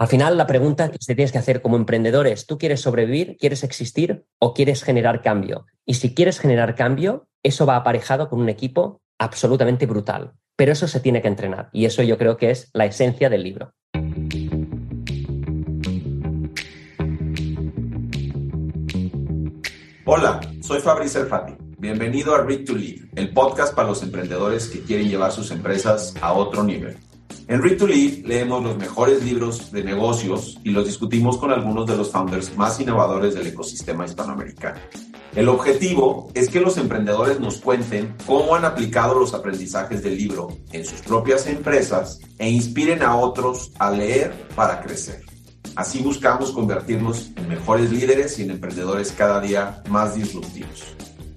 Al final, la pregunta que te tienes que hacer como emprendedor es, ¿tú quieres sobrevivir, quieres existir o quieres generar cambio? Y si quieres generar cambio, eso va aparejado con un equipo absolutamente brutal. Pero eso se tiene que entrenar y eso yo creo que es la esencia del libro. Hola, soy Fabrice Fati. Bienvenido a Read to Lead, el podcast para los emprendedores que quieren llevar sus empresas a otro nivel. En Read to Lead leemos los mejores libros de negocios y los discutimos con algunos de los founders más innovadores del ecosistema hispanoamericano. El objetivo es que los emprendedores nos cuenten cómo han aplicado los aprendizajes del libro en sus propias empresas e inspiren a otros a leer para crecer. Así buscamos convertirnos en mejores líderes y en emprendedores cada día más disruptivos.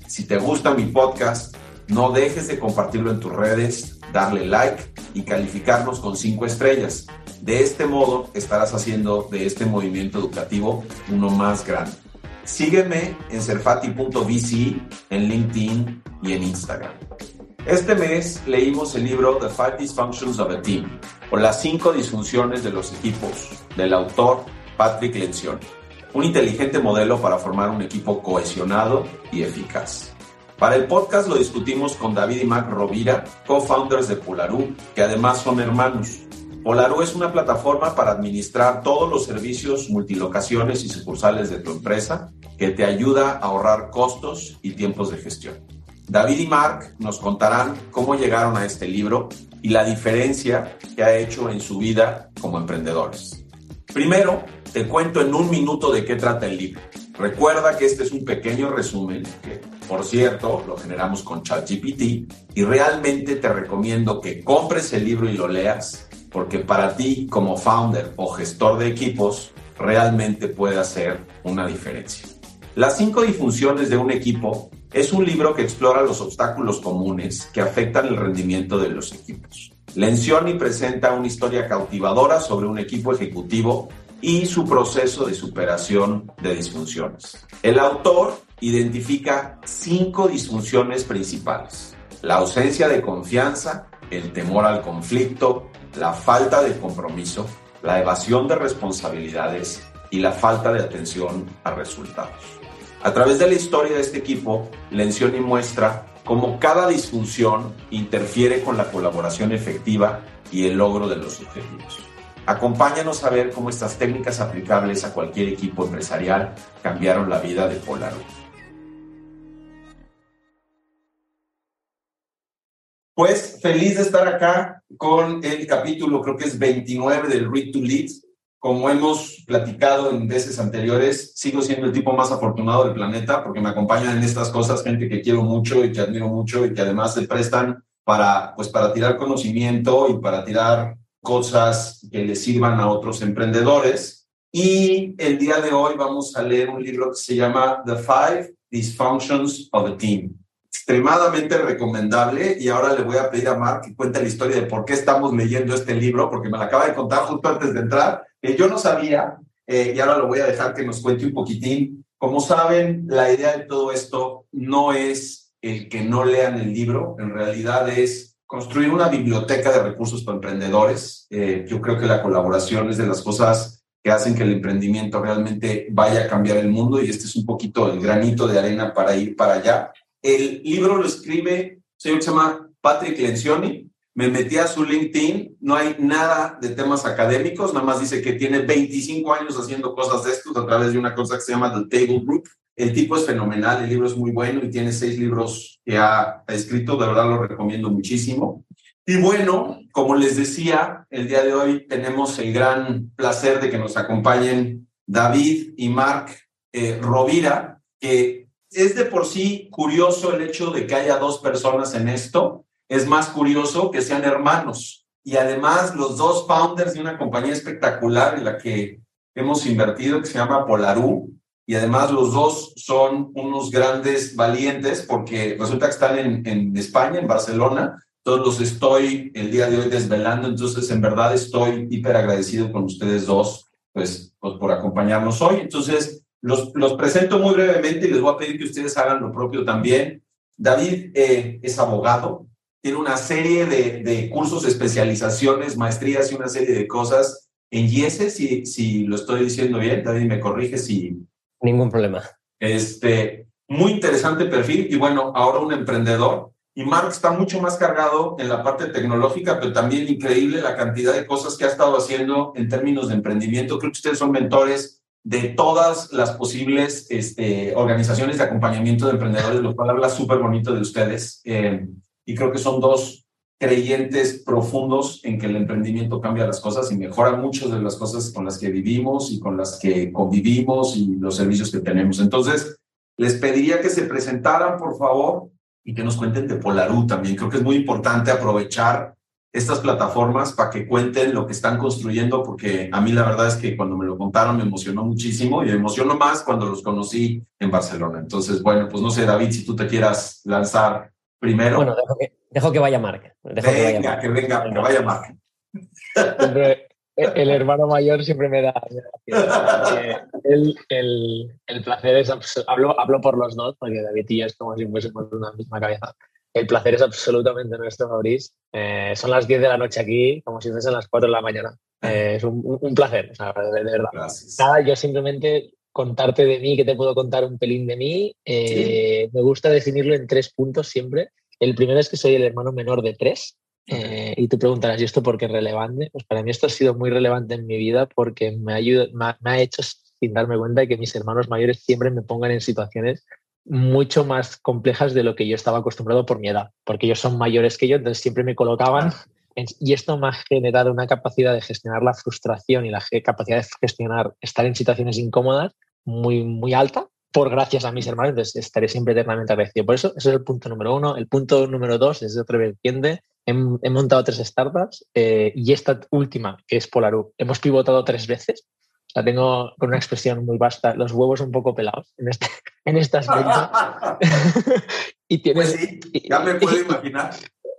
Si te gusta mi podcast, no dejes de compartirlo en tus redes, darle like y calificarnos con cinco estrellas. De este modo estarás haciendo de este movimiento educativo uno más grande. Sígueme en serfati.vc, en LinkedIn y en Instagram. Este mes leímos el libro The Five Dysfunctions of a Team, o las cinco disfunciones de los equipos, del autor Patrick Lencioni. Un inteligente modelo para formar un equipo cohesionado y eficaz. Para el podcast lo discutimos con David y Mac Rovira, co-founders de Polarú, que además son hermanos. Polarú es una plataforma para administrar todos los servicios, multilocaciones y sucursales de tu empresa que te ayuda a ahorrar costos y tiempos de gestión. David y Mark nos contarán cómo llegaron a este libro y la diferencia que ha hecho en su vida como emprendedores. Primero, te cuento en un minuto de qué trata el libro. Recuerda que este es un pequeño resumen que por cierto, lo generamos con ChatGPT y realmente te recomiendo que compres el libro y lo leas porque para ti como founder o gestor de equipos realmente puede hacer una diferencia. Las cinco disfunciones de un equipo es un libro que explora los obstáculos comunes que afectan el rendimiento de los equipos. Lencioni presenta una historia cautivadora sobre un equipo ejecutivo y su proceso de superación de disfunciones. El autor identifica cinco disfunciones principales. La ausencia de confianza, el temor al conflicto, la falta de compromiso, la evasión de responsabilidades y la falta de atención a resultados. A través de la historia de este equipo, Lencioni muestra cómo cada disfunción interfiere con la colaboración efectiva y el logro de los objetivos. Acompáñanos a ver cómo estas técnicas aplicables a cualquier equipo empresarial cambiaron la vida de Polaroid. Pues feliz de estar acá con el capítulo, creo que es 29 del Read to Lead. Como hemos platicado en veces anteriores, sigo siendo el tipo más afortunado del planeta porque me acompañan en estas cosas gente que quiero mucho y que admiro mucho y que además se prestan para, pues, para tirar conocimiento y para tirar cosas que le sirvan a otros emprendedores. Y el día de hoy vamos a leer un libro que se llama The Five Dysfunctions of a Team extremadamente recomendable y ahora le voy a pedir a Mark que cuente la historia de por qué estamos leyendo este libro, porque me la acaba de contar justo antes de entrar, que yo no sabía eh, y ahora lo voy a dejar que nos cuente un poquitín. Como saben, la idea de todo esto no es el que no lean el libro, en realidad es construir una biblioteca de recursos para emprendedores. Eh, yo creo que la colaboración es de las cosas que hacen que el emprendimiento realmente vaya a cambiar el mundo y este es un poquito el granito de arena para ir para allá. El libro lo escribe un señor que se llama Patrick Lencioni. Me metí a su LinkedIn, no hay nada de temas académicos, nada más dice que tiene 25 años haciendo cosas de estos a través de una cosa que se llama The Table Group. El tipo es fenomenal, el libro es muy bueno y tiene seis libros que ha escrito, de verdad lo recomiendo muchísimo. Y bueno, como les decía, el día de hoy tenemos el gran placer de que nos acompañen David y Mark eh, Rovira, que es de por sí curioso el hecho de que haya dos personas en esto. Es más curioso que sean hermanos. Y además los dos founders de una compañía espectacular en la que hemos invertido, que se llama Polarú. Y además los dos son unos grandes valientes porque resulta que están en, en España, en Barcelona. Todos los estoy el día de hoy desvelando. Entonces, en verdad estoy hiper agradecido con ustedes dos, pues, pues por acompañarnos hoy. Entonces, los, los, presento muy brevemente y les voy a pedir que ustedes hagan lo propio también. David eh, es abogado, tiene una serie de, de, cursos, especializaciones, maestrías y una serie de cosas en Yese, si, si lo estoy diciendo bien, David me corrige si... Ningún problema. Este, muy interesante perfil y bueno, ahora un emprendedor. Y Mark está mucho más cargado en la parte tecnológica, pero también increíble la cantidad de cosas que ha estado haciendo en términos de emprendimiento. Creo que ustedes son mentores de todas las posibles este, organizaciones de acompañamiento de emprendedores, lo cual habla súper bonito de ustedes. Eh, y creo que son dos creyentes profundos en que el emprendimiento cambia las cosas y mejora muchas de las cosas con las que vivimos y con las que convivimos y los servicios que tenemos. Entonces, les pediría que se presentaran, por favor, y que nos cuenten de Polarú también. Creo que es muy importante aprovechar estas plataformas para que cuenten lo que están construyendo, porque a mí la verdad es que cuando me lo contaron me emocionó muchísimo y me emocionó más cuando los conocí en Barcelona. Entonces, bueno, pues no sé, David, si tú te quieras lanzar primero. Bueno, dejo que, vaya Marc. venga, que, venga, que vaya Marc. el hermano mayor siempre me da. el, el, el, placer es. Hablo, hablo por los dos, porque David y yo es como si fuésemos una misma cabeza. El placer es absolutamente nuestro, Fabriz. Eh, son las 10 de la noche aquí, como si fuesen las 4 de la mañana. Eh, es un, un, placer, de, verdad. Nada, yo simplemente contarte de mí, que te puedo contar un pelín de mí. Eh, me gusta definirlo en tres puntos siempre. El primero es que soy el hermano menor de tres. y tú preguntarás, ¿y esto por qué es relevante? Pues para mí esto ha sido muy relevante en mi vida porque me, ayuda, me, me ha hecho sin darme cuenta de que mis hermanos mayores siempre me pongan en situaciones mucho más complejas de lo que yo estaba acostumbrado por mi edad, porque ellos son mayores que yo, entonces siempre me colocaban y esto me ha generado una capacidad de gestionar la frustración y la capacidad de gestionar estar en situaciones incómodas muy, muy alta por gracias a mis hermanos, entonces estaré siempre eternamente agradecido. Por eso, ese es el punto número uno. El punto número dos es de otra vertiente. He, he montado tres startups eh, y esta última, que es Polaru, hemos pivotado tres veces la tengo con una expresión muy vasta, los huevos un poco pelados en, este, en estas y tienes, pues sí, ya me puedo imaginar.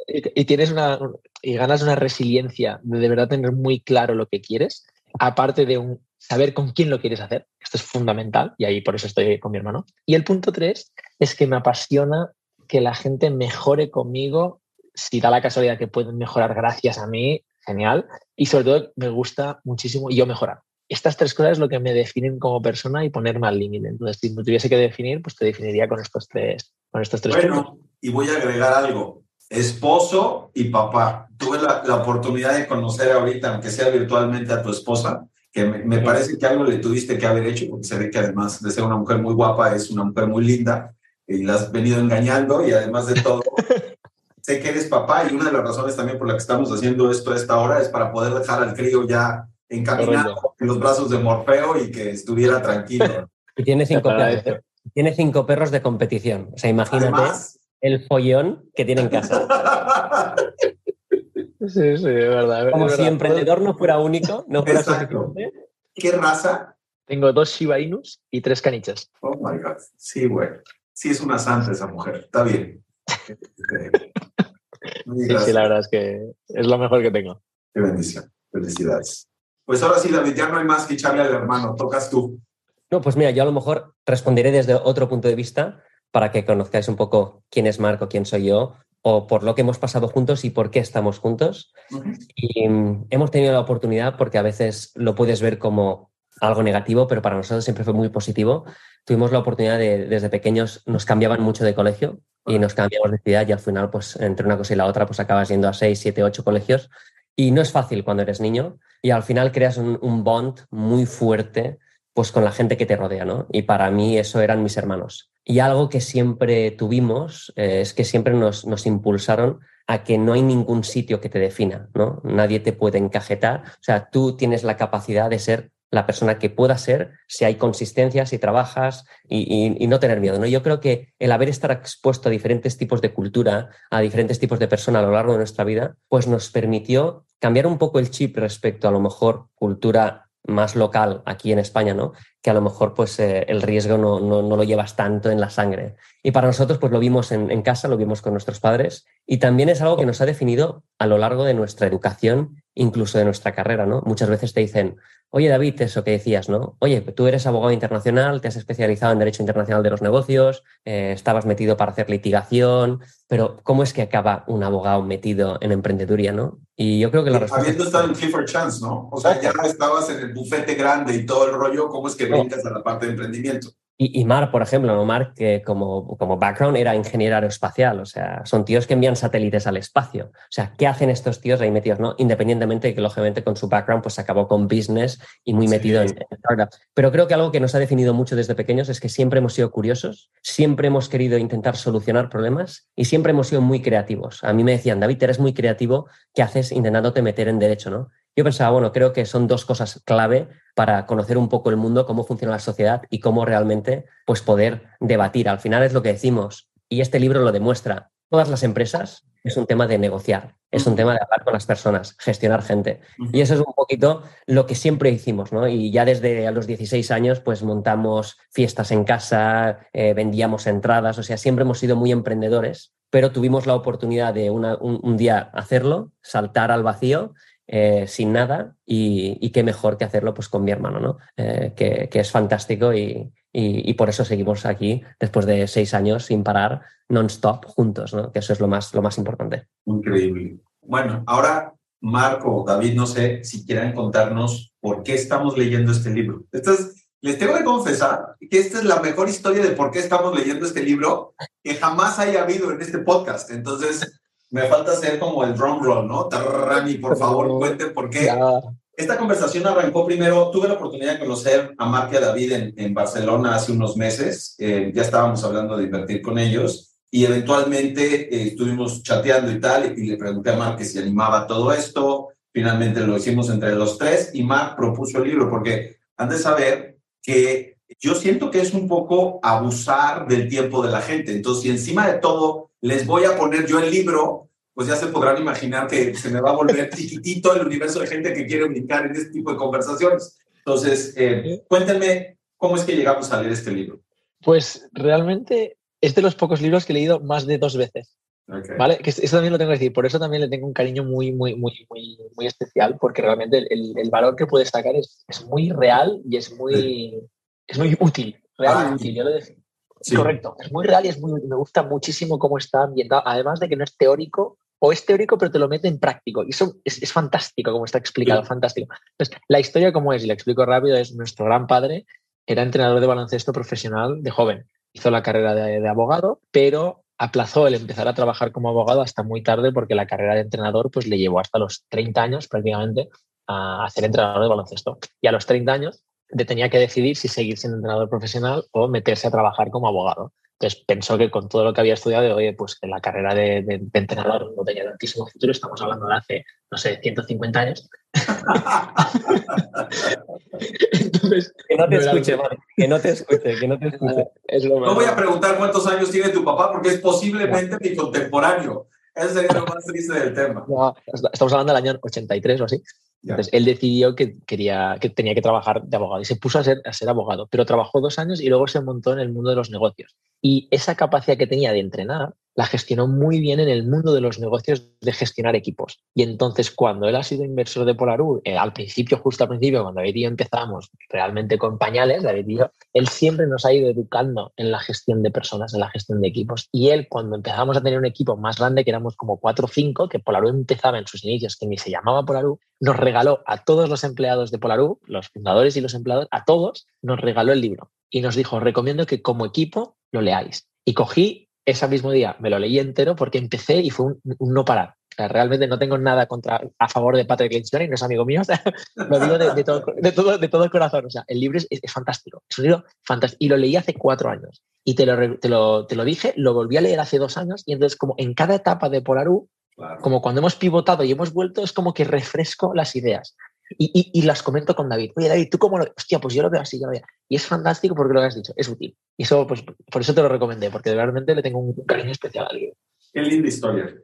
Y, tienes una, y ganas una resiliencia de de verdad tener muy claro lo que quieres, aparte de un, saber con quién lo quieres hacer. Esto es fundamental y ahí por eso estoy con mi hermano. Y el punto tres es que me apasiona que la gente mejore conmigo. Si da la casualidad que pueden mejorar gracias a mí, genial. Y sobre todo me gusta muchísimo yo mejorar estas tres cosas es lo que me definen como persona y ponerme al límite. Entonces, si me tuviese que definir, pues te definiría con estos tres, con estos tres bueno, y voy a agregar algo. Esposo y papá. Tuve la, oportunidad de conocer ahorita, aunque sea virtualmente, a tu esposa, que me, parece que algo le tuviste que haber hecho, porque se ve que además de ser una mujer muy guapa, es una mujer muy linda y la has venido engañando y además de todo, sé que eres papá y una de las razones también por la que estamos haciendo esto a esta hora es para poder dejar al crío ya encaminado en los brazos de Morfeo y que estuviera tranquilo. y tiene cinco, perros, tiene cinco perros de competición. O sea, imagínate el follón que tiene en casa. Sí, sí, es verdad. Como si emprendedor no fuera único, no fuera suficiente. ¿Qué raza? Tengo dos Shiba Inus y tres caniches. Oh my God. Sí, güey. Sí, es una santa esa mujer. Está bien. sí, sí, la verdad es que es lo mejor que tengo. Qué bendición. Felicidades. Pues ahora sí, David, ya no hay más que echarle al hermano, tocas tú. No, pues mira, yo a lo mejor responderé desde otro punto de vista para que conozcáis un poco quién es Marco, quién soy yo, o por lo que hemos pasado juntos y por qué estamos juntos. Y mm, hemos tenido la oportunidad, porque a veces lo puedes ver como algo negativo, pero para nosotros siempre fue muy positivo. Tuvimos la oportunidad de, desde pequeños, nos cambiaban mucho de colegio y nos cambiamos de ciudad y al final, pues entre una cosa y la otra, pues acabas yendo a seis, siete, ocho colegios y no es fácil cuando eres niño y al final creas un, bond muy fuerte pues con la gente que te rodea, ¿no? Y para mí eso eran mis hermanos. Y algo que siempre tuvimos eh, es que siempre nos, nos, impulsaron a que no hay ningún sitio que te defina, ¿no? Nadie te puede encajetar. O sea, tú tienes la capacidad de ser la persona que pueda ser si hay consistencia, si trabajas y, no tener miedo. ¿no? Yo creo que el haber estar expuesto a diferentes tipos de cultura, a diferentes tipos de personas a lo largo de nuestra vida, pues nos permitió cambiar un poco el chip respecto a lo mejor cultura más local aquí en España, ¿no? Que a lo mejor pues eh, el riesgo no, no, lo llevas tanto en la sangre. Y para nosotros pues lo vimos en, en, casa, lo vimos con nuestros padres y también es algo que nos ha definido a lo largo de nuestra educación, incluso de nuestra carrera, ¿no? Muchas veces te dicen, oye David, eso que decías, ¿no? Oye, tú eres abogado internacional, te has especializado en Derecho Internacional de los Negocios, eh, estabas metido para hacer litigación, pero ¿cómo es que acaba un abogado metido en emprendeduría, ¿no? Y yo creo que la respuesta... Habiendo estado en Clifford Chance, ¿no? O sea, ya estabas en el bufete grande y todo el rollo, ¿cómo es que brincas a la parte de emprendimiento? Y, Mar, por ejemplo, ¿no? Mar, que como, como background era ingeniero aeroespacial, o sea, son tíos que envían satélites al espacio. O sea, ¿qué hacen estos tíos ahí metidos, no? Independientemente de que, lógicamente, con su background, pues acabó con business y muy metido en, en startup. Pero creo que algo que nos ha definido mucho desde pequeños es que siempre hemos sido curiosos, siempre hemos querido intentar solucionar problemas y siempre hemos sido muy creativos. A mí me decían, David, eres muy creativo, ¿qué haces intentándote meter en derecho, no? Yo pensaba, bueno, creo que son dos cosas clave para conocer un poco el mundo, cómo funciona la sociedad y cómo realmente pues, poder debatir. Al final es lo que decimos, y este libro lo demuestra. Todas las empresas es un tema de negociar, es un tema de hablar con las personas, gestionar gente. Y eso es un poquito lo que siempre hicimos, ¿no? Y ya desde a los 16 años, pues montamos fiestas en casa, eh, vendíamos entradas, o sea, siempre hemos sido muy emprendedores, pero tuvimos la oportunidad de un, un día hacerlo, saltar al vacío eh, sin nada y, qué mejor que hacerlo pues con mi hermano, ¿no? Eh, que, es fantástico y, por eso seguimos aquí después de seis años sin parar, non-stop, juntos, ¿no? Que eso es lo más, lo más importante. Increíble. Bueno, ahora Marco, David, no sé si quieran contarnos por qué estamos leyendo este libro. les tengo que confesar que esta es la mejor historia de por qué estamos leyendo este libro que jamás haya habido en este podcast. Entonces, me falta hacer como el drum roll, ¿no? Tarrami, por favor, cuenten por qué. Esta conversación arrancó primero, tuve la oportunidad de conocer a Mark y a David en, en Barcelona hace unos meses, eh, ya estábamos hablando de invertir con ellos y eventualmente eh, estuvimos chateando y tal, y le pregunté a Mark que si animaba todo esto, finalmente lo hicimos entre los tres y Mark propuso el libro, porque han de saber que yo siento que es un poco abusar del tiempo de la gente, entonces si encima de todo les voy a poner yo el libro, pues ya se podrán imaginar que se me va a volver chiquitito el universo de gente que quiere brincar en este tipo de conversaciones. Entonces, eh, cuéntenme cómo es que llegamos a leer este libro. Pues realmente es de los pocos libros que he leído más de dos veces. ¿Vale? Que eso también lo tengo que decir. Por eso también le tengo un cariño muy, muy, muy, muy, muy especial, porque realmente el, el valor que puede sacar es, es, muy real y es muy, es muy útil. Real y ah, útil, yo lo decía. Correcto, es muy real y es muy, me gusta muchísimo cómo está ambientado, además de que no es teórico, o es teórico pero te lo mete en práctico, y eso es, fantástico como está explicado, fantástico. Entonces, la historia como es, y la explico rápido, es nuestro gran padre, era entrenador de baloncesto profesional de joven, hizo la carrera de, abogado, pero aplazó el empezar a trabajar como abogado hasta muy tarde porque la carrera de entrenador pues le llevó hasta los 30 años prácticamente a ser entrenador de baloncesto. Y a los 30 años tenía que decidir si seguir siendo entrenador profesional o meterse a trabajar como abogado. Entonces pensó que con todo lo que había estudiado, oye, pues que la carrera de, entrenador no tenía tantísimo futuro, estamos hablando de hace, no sé, 150 años. que no te escuche, que no te escuche, que no te escuche. no voy a preguntar cuántos años tiene tu papá porque es posiblemente mi contemporáneo. Ese sería lo más triste del tema. estamos hablando del año 83 o así. Entonces, él decidió que, quería, que tenía que trabajar de abogado y se puso a ser, a ser abogado, pero trabajó dos años y luego se montó en el mundo de los negocios. Y esa capacidad que tenía de entrenar la gestionó muy bien en el mundo de los negocios de gestionar equipos. Y entonces, cuando él ha sido inversor de Polarú, eh, al principio, justo al principio, cuando David y yo empezamos realmente con pañales, David y yo, él siempre nos ha ido educando en la gestión de personas, en la gestión de equipos. Y él, cuando empezamos a tener un equipo más grande, que éramos como cuatro o cinco, que Polarú empezaba en sus inicios, que ni se llamaba Polarú, nos regaló a todos los empleados de Polarú, los fundadores y los empleados, a todos, nos regaló el libro. Y nos dijo, recomiendo que como equipo lo leáis. Y cogí ese mismo día me lo leí entero porque empecé y fue un, no parar. realmente no tengo nada contra, a favor de Patrick Lynch no es amigo mío, lo digo de, todo, de, todo, de todo el corazón. O sea, el libro es, fantástico, es un libro fantástico. Y lo leí hace cuatro años. Y te lo, te lo, te lo dije, lo volví a leer hace dos años. Y entonces, como en cada etapa de Polarú, como cuando hemos pivotado y hemos vuelto, es como que refresco las ideas. Y, las comento con David. Oye, David, ¿tú cómo lo Hostia, pues yo lo veo así, yo lo veo. Y es fantástico porque lo que has dicho, es útil. Y eso, pues, por eso te lo recomendé, porque realmente le tengo un cariño especial al libro. Qué linda historia.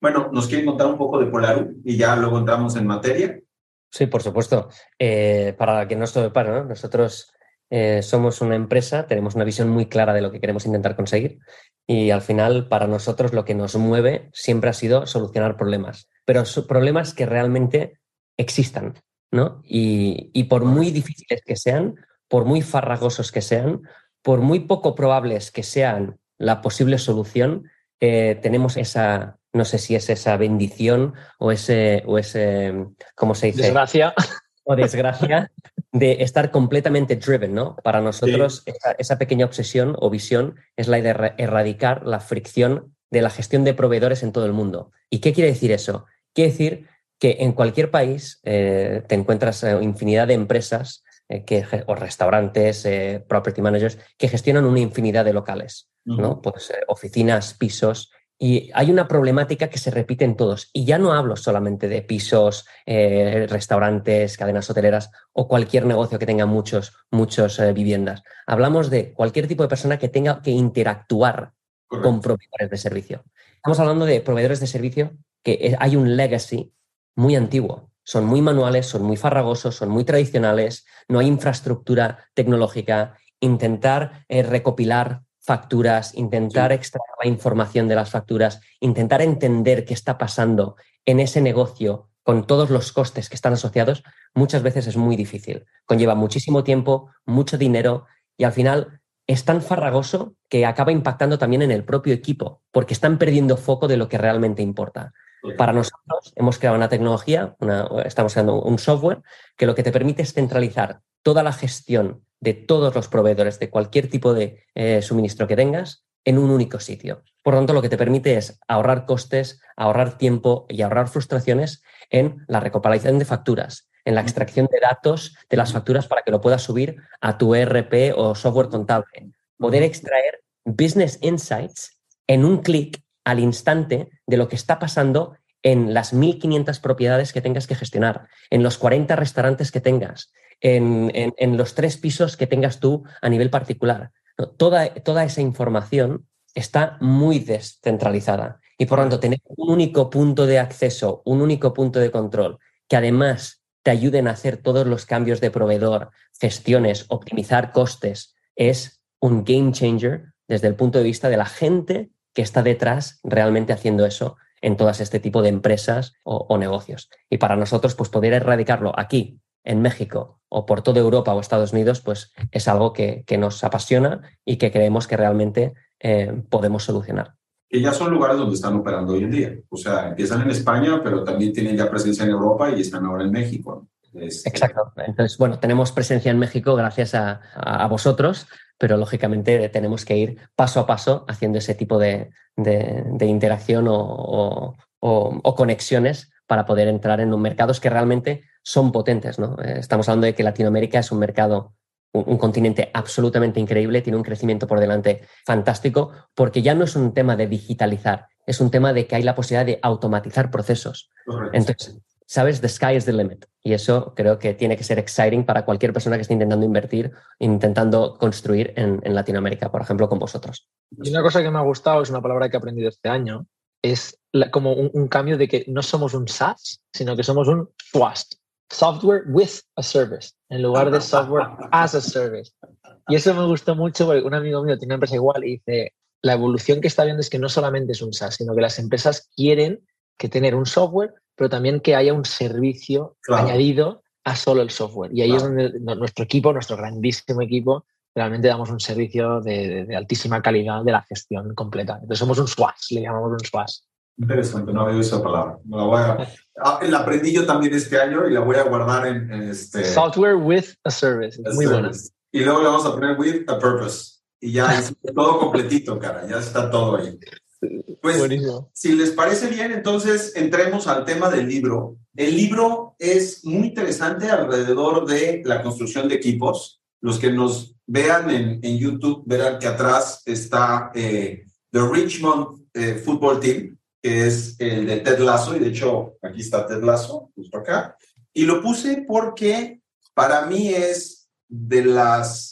Bueno, ¿nos quieren contar un poco de Polaru y ya luego entramos en materia? Sí, por supuesto. Eh, para que no esto para, ¿no? nosotros eh, somos una empresa, tenemos una visión muy clara de lo que queremos intentar conseguir y al final para nosotros lo que nos mueve siempre ha sido solucionar problemas, pero problemas que realmente existan, ¿no? Y, y por muy difíciles que sean, por muy farragosos que sean, por muy poco probables que sean la posible solución, eh, tenemos esa, no sé si es esa bendición o ese, o ese ¿cómo se dice? Desgracia. O desgracia de estar completamente driven, ¿no? Para nosotros esa, pequeña obsesión o visión es la de erradicar la fricción de la gestión de proveedores en todo el mundo. ¿Y qué quiere decir eso? Quiere decir que en cualquier país eh, te encuentras eh, infinidad de empresas que, o restaurantes, property managers, que gestionan una infinidad de locales. ¿no? Pues eh, oficinas, pisos. Y hay una problemática que se repite en todos. Y ya no hablo solamente de pisos, eh, restaurantes, cadenas hoteleras o cualquier negocio que tenga muchos, muchos eh, viviendas. Hablamos de cualquier tipo de persona que tenga que interactuar con proveedores de servicio. Estamos hablando de proveedores de servicio que hay un legacy muy antiguo. Son muy manuales, son muy farragosos, son muy tradicionales, no hay infraestructura tecnológica. Intentar recopilar facturas, intentar extraer la información de las facturas, intentar entender qué está pasando en ese negocio con todos los costes que están asociados, muchas veces es muy difícil. Conlleva muchísimo tiempo, mucho dinero y al final es tan farragoso que acaba impactando también en el propio equipo, porque están perdiendo foco de lo que realmente importa. Para nosotros hemos creado una tecnología, estamos creando un software que lo que te permite es centralizar toda la gestión de todos los proveedores de cualquier tipo de eh, suministro que tengas en un único sitio. Por lo tanto, lo que te permite es ahorrar costes, ahorrar tiempo y ahorrar frustraciones en la recopilación de facturas, en la extracción de datos de las facturas para que lo puedas subir a tu ERP o software contable. Poder extraer business insights en un clic al instante de lo que está pasando en las 1.500 propiedades que tengas que gestionar, en los 40 restaurantes que tengas, en, los tres pisos que tengas tú a nivel particular. Toda, toda esa información está muy descentralizada y por lo tanto tener un único punto de acceso, un único punto de control que además te ayuden a hacer todos los cambios de proveedor, gestiones, optimizar costes, es un game changer desde el punto de vista de la gente que está detrás realmente haciendo eso en todas este tipo de empresas o, o negocios. Y para nosotros, pues poder erradicarlo aquí en México o por toda Europa o Estados Unidos, pues es algo que, nos apasiona y que creemos que realmente eh, podemos solucionar. Que ya son lugares donde están operando hoy en día. O sea, empiezan en España, pero también tienen ya presencia en Europa y están ahora en México. Exacto. Entonces, bueno, tenemos presencia en México gracias a, vosotros, pero lógicamente tenemos que ir paso a paso haciendo ese tipo de, interacción o, o conexiones para poder entrar en un mercados que realmente son potentes. ¿no? Eh, estamos hablando de que Latinoamérica es un mercado, un, continente absolutamente increíble, tiene un crecimiento por delante fantástico, porque ya no es un tema de digitalizar, es un tema de que hay la posibilidad de automatizar procesos. Entonces, sabes, the sky is the limit. Y eso creo que tiene que ser exciting para cualquier persona que esté intentando invertir, intentando construir en, Latinoamérica, por ejemplo, con vosotros. Y una cosa que me ha gustado, es una palabra que he aprendido este año, es como un, cambio de que no somos un SaaS, sino que somos un SWAST software with a service, en lugar de software as a service. Y eso me gustó mucho porque un amigo mío tiene una empresa igual y dice, la evolución que está viendo es que no solamente es un SaaS, sino que las empresas quieren que tener un software, pero también que haya un servicio añadido a solo el software. Y ahí es donde nuestro equipo, nuestro grandísimo equipo, realmente damos un servicio de, de, altísima calidad de la gestión completa. Entonces somos un SWAS, le llamamos un SWAS. Interesante, no había oído esa palabra. la, ah, la, aprendí yo también este año y la voy a guardar en, este... Software with a service. Muy buena. Y luego le vamos a poner with a purpose. Y ya es todo completito, cara. Ya está todo ahí. Pues, Buenísimo. si les parece bien, entonces entremos al tema del libro. El libro es muy interesante alrededor de la construcción de equipos. Los que nos vean en, en YouTube verán que atrás está eh, The Richmond eh, Football Team, que es el de Ted Lasso, y de hecho aquí está Ted Lasso, justo acá. Y lo puse porque para mí es de las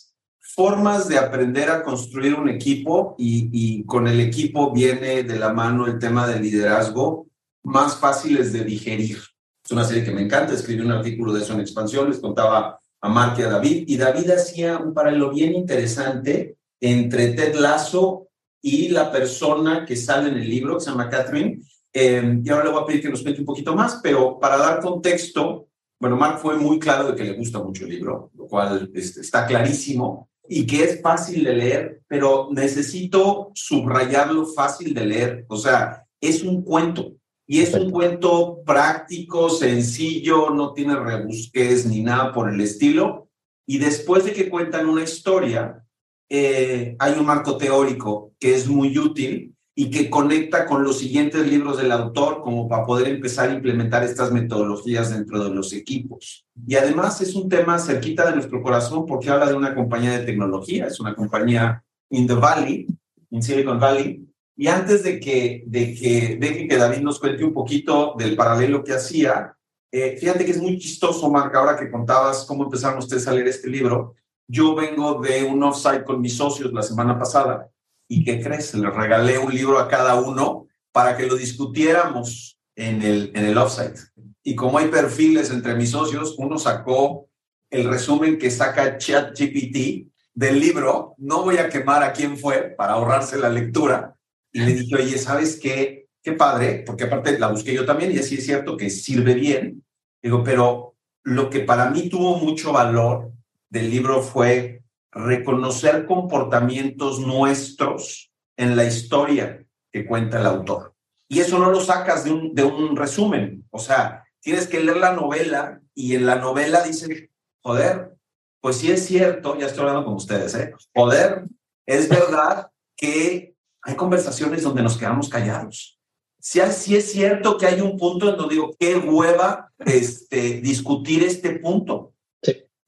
formas de aprender a construir un equipo y, con el equipo viene de la mano el tema del liderazgo más fáciles de digerir. Es una serie que me encanta, escribí un artículo de eso en Expansión, les contaba a Mark y a David, y David hacía un paralelo bien interesante entre Ted Lasso y la persona que sale en el libro, que se llama Catherine. Eh, y ahora le voy a pedir que nos cuente un poquito más, pero para dar contexto, bueno, Mark fue muy claro de que le gusta mucho el libro, lo cual este, está clarísimo y que es fácil de leer, pero necesito subrayarlo fácil de leer. O sea, es un cuento. Y es un cuento práctico, sencillo, no tiene rebusques ni nada por el estilo. Y después de que cuentan una historia, eh, hay un marco teórico que es muy útil y que conecta con los siguientes libros del autor como para poder empezar a implementar estas metodologías dentro de los equipos. Y además es un tema cerquita de nuestro corazón porque habla de una compañía de tecnología, es una compañía in the Valley, en Silicon Valley, y antes de que, de que deje que David nos cuente un poquito del paralelo que hacía, eh, fíjate que es muy chistoso, Marca, ahora que contabas cómo empezaron ustedes a leer este libro. Yo vengo de un offsite con mis socios la semana pasada y ¿qué crees? Les regalé un libro a cada uno para que lo discutiéramos en el, en el offsite. Y como hay perfiles entre mis socios, uno sacó el resumen que saca ChatGPT del libro. No voy a quemar a quién fue para ahorrarse la lectura, y le dije, oye, ¿sabes qué? Qué padre, porque aparte la busqué yo también y así es cierto que sirve bien. Digo, pero lo que para mí tuvo mucho valor del libro fue reconocer comportamientos nuestros en la historia que cuenta el autor. Y eso no lo sacas de un, de un resumen. O sea, tienes que leer la novela y en la novela dice, joder, pues sí es cierto, ya estoy hablando con ustedes, ¿eh? Joder, es verdad que hay conversaciones donde nos quedamos callados. Si sí es cierto que hay un punto en donde digo, qué hueva este, discutir este punto.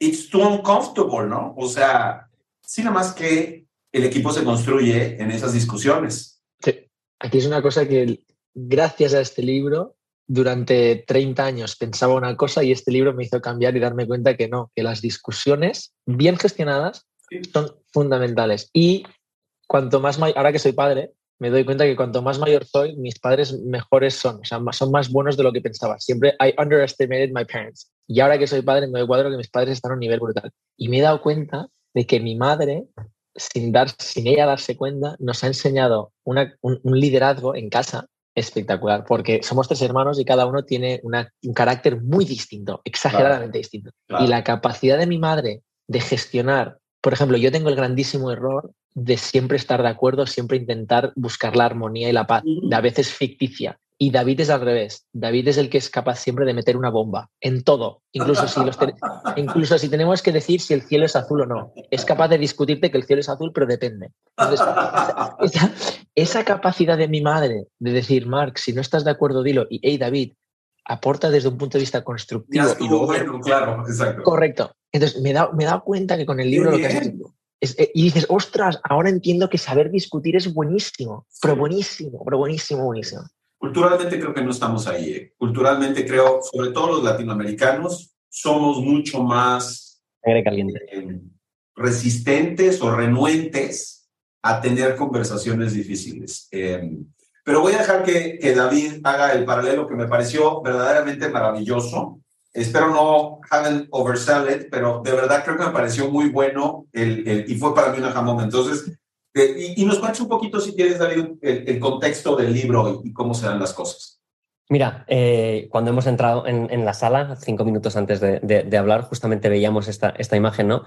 It's too uncomfortable, ¿no? O sea, sí, nada más que el equipo se construye en esas discusiones. Sí. Aquí es una cosa que gracias a este libro, durante 30 años pensaba una cosa y este libro me hizo cambiar y darme cuenta que no, que las discusiones bien gestionadas son fundamentales. Y cuanto más ahora que soy padre, me doy cuenta que cuanto más mayor soy, mis padres mejores son, o sea, son más buenos de lo que pensaba. Siempre I underestimated my parents. Y ahora que soy padre, me doy cuadro que mis padres están a un nivel brutal. Y me he dado cuenta de que mi madre, sin, dar, sin ella darse cuenta, nos ha enseñado una, un, liderazgo en casa espectacular, porque somos tres hermanos y cada uno tiene un carácter muy distinto, exageradamente distinto. Y la capacidad de mi madre de gestionar, por ejemplo, yo tengo el grandísimo error de siempre estar de acuerdo, siempre intentar buscar la armonía y la paz, a veces ficticia. Y David es al revés. David es el que es capaz siempre de meter una bomba en todo, incluso si, los incluso si tenemos que decir si el cielo es azul o no. Es capaz de discutirte que el cielo es azul, pero depende. esa, capacidad de mi madre de decir, Mark, si no estás de acuerdo, dilo. Y, hey, David, aporta desde un punto de vista constructivo. y luego, bueno, claro, exacto. Correcto. Entonces, me he, dado, me he dado cuenta que con el libro lo que has eh, y dices, ostras, ahora entiendo que saber discutir es buenísimo, pero buenísimo, pero buenísimo, buenísimo. Culturalmente creo que no estamos ahí. ¿eh? Culturalmente creo, sobre todo los latinoamericanos, somos mucho más eh, resistentes o renuentes a tener conversaciones difíciles. pero voy a dejar que, que David haga el paralelo que me pareció verdaderamente maravilloso espero no haven't oversell it, pero de verdad creo que me pareció muy bueno el, y fue para mí una jamón. Entonces, eh, y, nos cuentas un poquito, si quieres, David, el, contexto del libro y, cómo se dan las cosas. Mira, eh, cuando hemos entrado en, la sala, cinco minutos antes de, de, hablar, justamente veíamos esta, esta imagen, ¿no?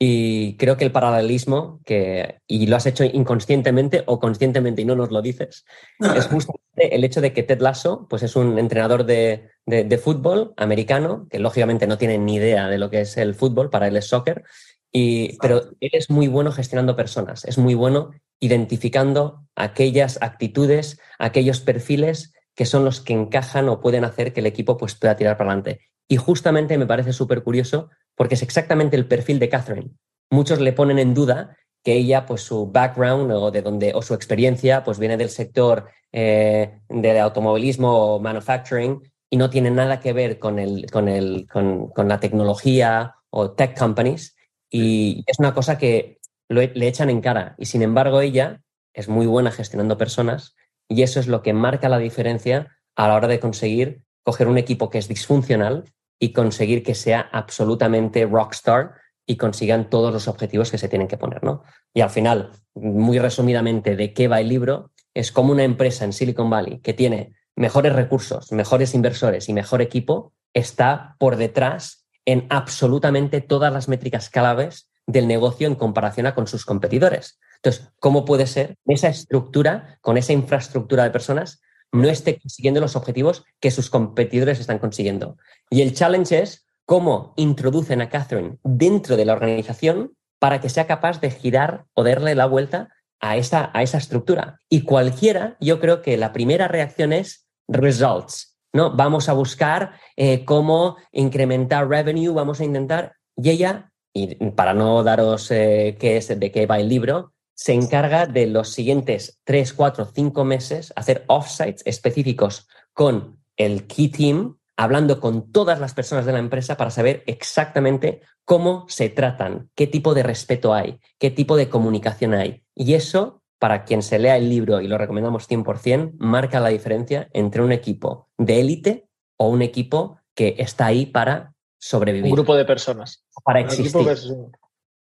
Y creo que el paralelismo, que, y lo has hecho inconscientemente o conscientemente y no nos lo dices, es justamente el hecho de que Ted Lasso pues es un entrenador de, de, fútbol americano, que lógicamente no tiene ni idea de lo que es el fútbol, para él es soccer, y, pero él es muy bueno gestionando personas, es muy bueno identificando aquellas actitudes, aquellos perfiles que son los que encajan o pueden hacer que el equipo pues, pueda tirar para adelante. Y justamente me parece súper curioso porque es exactamente el perfil de Catherine. Muchos le ponen en duda que ella, pues su background o de donde o su experiencia, pues viene del sector eh, de automovilismo o manufacturing y no tiene nada que ver con, el, con, el, con, con la tecnología o tech companies. Y es una cosa que le echan en cara. Y sin embargo, ella es muy buena gestionando personas y eso es lo que marca la diferencia a la hora de conseguir coger un equipo que es disfuncional y conseguir que sea absolutamente rockstar y consigan todos los objetivos que se tienen que poner, ¿no? Y al final, muy resumidamente, de qué va el libro, es como una empresa en Silicon Valley que tiene mejores recursos, mejores inversores y mejor equipo, está por detrás en absolutamente todas las métricas claves del negocio en comparación a con sus competidores. Entonces, ¿cómo puede ser esa estructura, con esa infraestructura de personas, no esté consiguiendo los objetivos que sus competidores están consiguiendo? Y el challenge es cómo introducen a Catherine dentro de la organización para que sea capaz de girar o darle la vuelta a esa, a esa estructura. Y cualquiera, yo creo que la primera reacción es results, ¿no? Vamos a buscar eh, cómo incrementar revenue, vamos a intentar, y ella, y para no daros eh, qué es, de qué va el libro, se encarga de los siguientes tres, cuatro, cinco meses hacer offsites específicos con el key team, hablando con todas las personas de la empresa para saber exactamente cómo se tratan, qué tipo de respeto hay, qué tipo de comunicación hay. Y eso para quien se lea el libro, y lo recomendamos 100%, marca la diferencia entre un equipo de élite o un equipo que está ahí para sobrevivir. Un grupo de personas. Para existir.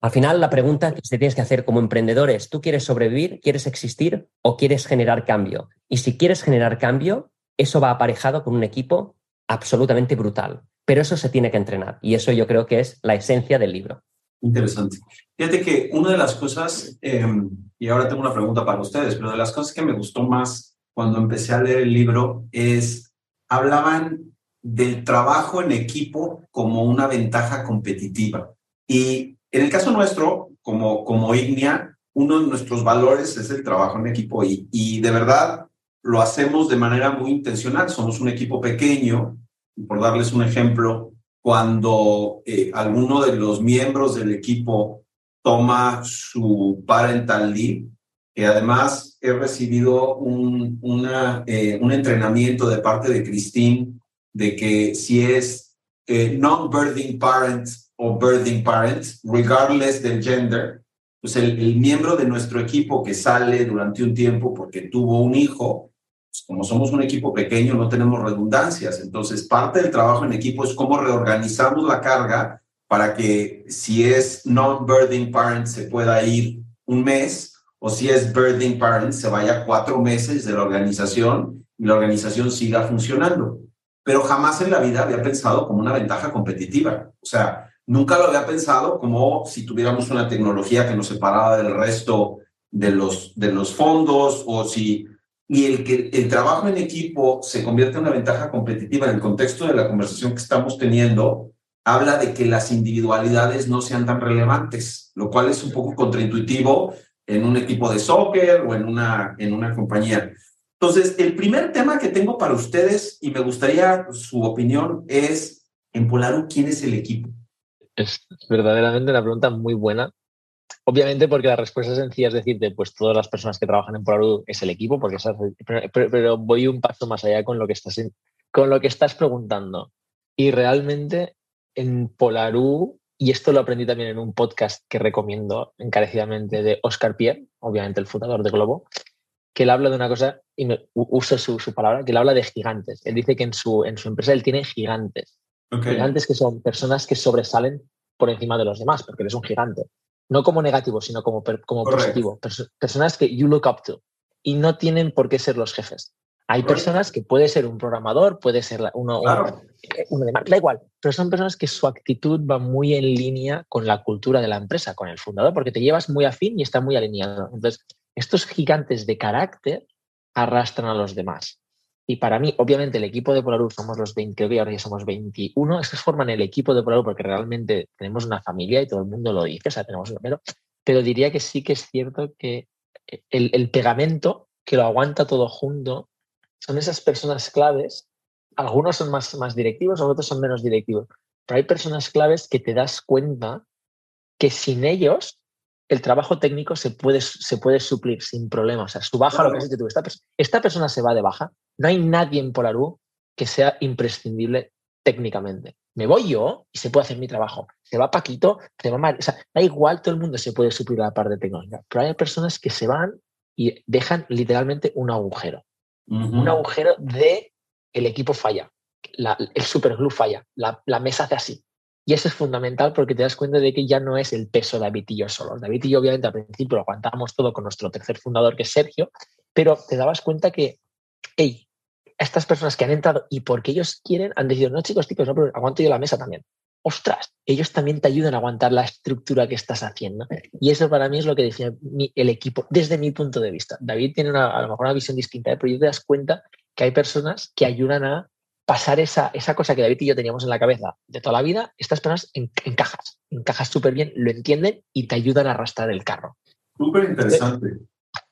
Al final, la pregunta que te tienes que hacer como emprendedor es, ¿tú quieres sobrevivir, quieres existir o quieres generar cambio? Y si quieres generar cambio, eso va aparejado con un equipo absolutamente brutal. Pero eso se tiene que entrenar y eso yo creo que es la esencia del libro. Interesante. Fíjate que una de las cosas, em, y ahora tengo una pregunta para ustedes, pero de las cosas que me gustó más cuando empecé a leer el libro es, hablaban del trabajo en equipo como una ventaja competitiva. Y en el caso nuestro, como, como Ignia, uno de nuestros valores es el trabajo en equipo y, y de verdad lo hacemos de manera muy intencional. Somos un equipo pequeño, por darles un ejemplo, cuando eh, alguno de los miembros del equipo toma su parental leave, que además he recibido un, una, eh, un entrenamiento de parte de Christine de que si es eh, non-birthing parent o birthing parent, regardless del gender, pues el, el miembro de nuestro equipo que sale durante un tiempo porque tuvo un hijo, como somos un equipo pequeño, no tenemos redundancias. Entonces, parte del trabajo en equipo es cómo reorganizamos la carga para que si es non-birthing parent se pueda ir un mes o si es birthing parent se vaya cuatro meses de la organización y la organización siga funcionando. Pero jamás en la vida había pensado como una ventaja competitiva. O sea, nunca lo había pensado como si tuviéramos una tecnología que nos separara del resto de los, de los fondos o si y el que el trabajo en equipo se convierte en una ventaja competitiva en el contexto de la conversación que estamos teniendo, habla de que las individualidades no sean tan relevantes, lo cual es un poco contraintuitivo en un equipo de soccer o en una, en una compañía. Entonces, el primer tema que tengo para ustedes, y me gustaría su opinión, es en Polaru, ¿quién es el equipo? Es verdaderamente una pregunta muy buena Obviamente porque la respuesta sencilla es decirte, pues todas las personas que trabajan en Polaru es el equipo, porque pero, voy un paso más allá con lo que estás con lo que estás preguntando. Y realmente en Polaru, y esto lo aprendí también en un podcast que recomiendo encarecidamente de Oscar Pierre, obviamente el fundador de Globo, que él habla de una cosa, y me, uso su, palabra, que él habla de gigantes. Él dice que en su, en su empresa él tiene gigantes. Gigantes que son personas que sobresalen por encima de los demás, porque él es un gigante no como negativo, sino como, como positivo. personas que you look up to y no tienen por qué ser los jefes. Hay personas que puede ser un programador, puede ser uno, uno, de más, da igual, pero son personas que su actitud va muy en línea con la cultura de la empresa, con el fundador, porque te llevas muy afín y está muy alineado. Entonces, estos gigantes de carácter arrastran a los demás. Y para mí, obviamente, el equipo de Polarur somos los 20, creo que ahora ya somos 21. Estos forman el equipo de Polarur porque realmente tenemos una familia y todo el mundo lo dice, o sea, tenemos un pero, pero diría que sí que es cierto que el, el pegamento que lo aguanta todo junto son esas personas claves. Algunos son más, más directivos, otros son menos directivos. Pero hay personas claves que te das cuenta que sin ellos el trabajo técnico se puede, se puede suplir sin problema. O sea, su baja, lo que has tú, esta, esta, persona se va de baja. No hay nadie en Polarú que sea imprescindible técnicamente. Me voy yo y se puede hacer mi trabajo. Se va Paquito, se va Mario. O sea, da igual, todo el mundo se puede suplir la parte tecnológica. Pero hay personas que se van y dejan literalmente un agujero. Un agujero de el equipo falla. el superglue falla, la, la, mesa hace así. Y eso es fundamental porque te das cuenta de que ya no es el peso David y yo solos. David y yo, obviamente, al principio lo aguantábamos todo con nuestro tercer fundador, que es Sergio, pero te dabas cuenta que, hey, estas personas que han entrado y porque ellos quieren, han decidido, no, chicos, chicos, no, pero aguanto yo la mesa también. Ostras, ellos también te ayudan a aguantar la estructura que estás haciendo. Y eso para mí es lo que define el equipo desde mi punto de vista. David tiene a lo mejor una visión distinta, ¿eh? pero yo te das cuenta que hay personas que ayudan a pasar esa, esa cosa que David y yo teníamos en la cabeza de toda la vida, estas personas encajas, encajas súper bien, lo entienden y te ayudan a arrastrar el carro. Súper interesante.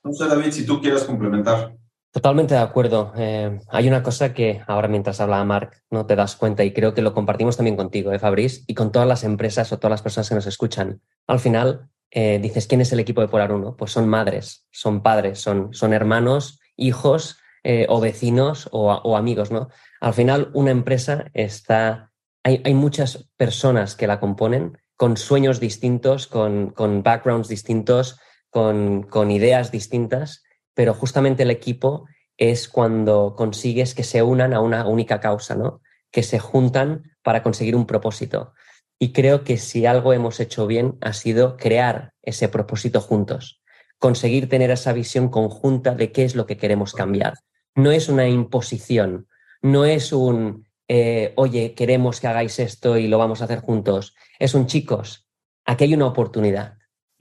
No sé, David, si tú quieres complementar. Totalmente de acuerdo. Eh, hay una cosa que ahora mientras hablaba Mark no te das cuenta y creo que lo compartimos también contigo, ¿eh, Fabriz? Y con todas las empresas o todas las personas que nos escuchan. Al final eh, dices, ¿quién es el equipo de Polar Uno? Pues son madres, son padres, son, son hermanos, hijos eh, o vecinos o, amigos, ¿no? Al final, una empresa está. Hay, muchas personas que la componen con sueños distintos, con, con backgrounds distintos, con, con ideas distintas, pero justamente el equipo es cuando consigues que se unan a una única causa, ¿no? Que se juntan para conseguir un propósito. Y creo que si algo hemos hecho bien ha sido crear ese propósito juntos, conseguir tener esa visión conjunta de qué es lo que queremos cambiar no es una imposición, no es un, eh, oye, queremos que hagáis esto y lo vamos a hacer juntos. Es un, chicos, aquí hay una oportunidad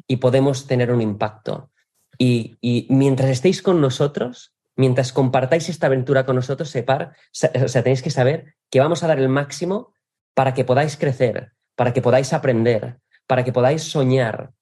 y podemos tener un impacto. Y, mientras estéis con nosotros, mientras compartáis esta aventura con nosotros, separ, o sea, tenéis que saber que vamos a dar el máximo para que podáis crecer, para que podáis aprender, para que podáis soñar.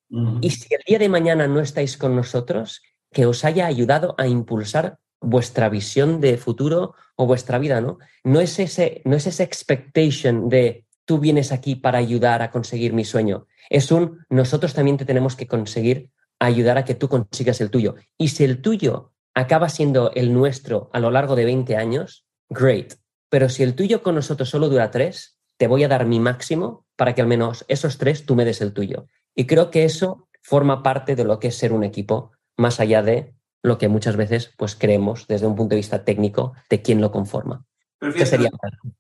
Y si el día de mañana no estáis con nosotros, que os haya ayudado a impulsar vuestra visión de futuro o vuestra vida, ¿no? No es ese, no es ese expectation de tú vienes aquí para ayudar a conseguir mi sueño. Es un nosotros también te tenemos que conseguir ayudar a que tú consigas el tuyo. Y si el tuyo acaba siendo el nuestro a lo largo de 20 años, great. Pero si el tuyo con nosotros solo dura tres, te voy a dar mi máximo para que al menos esos tres tú me des el tuyo. Y creo que eso forma parte de lo que es ser un equipo, más allá de lo que muchas veces pues creemos desde un punto de vista técnico de quién lo conforma. sería?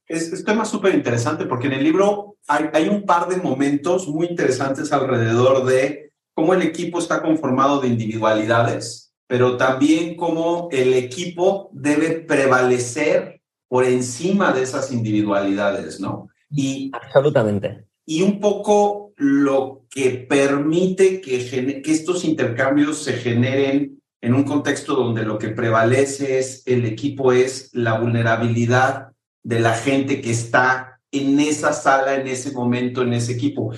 Es, es tema súper interesante porque en el libro hay, hay un par de momentos muy interesantes alrededor de cómo el equipo está conformado de individualidades, pero también cómo el equipo debe prevalecer por encima de esas individualidades, ¿no? Y, Absolutamente. Y un poco lo que permite que, que estos intercambios se generen en un contexto donde lo que prevalece es el equipo, es la vulnerabilidad de la gente que está en esa sala, en ese momento, en ese equipo.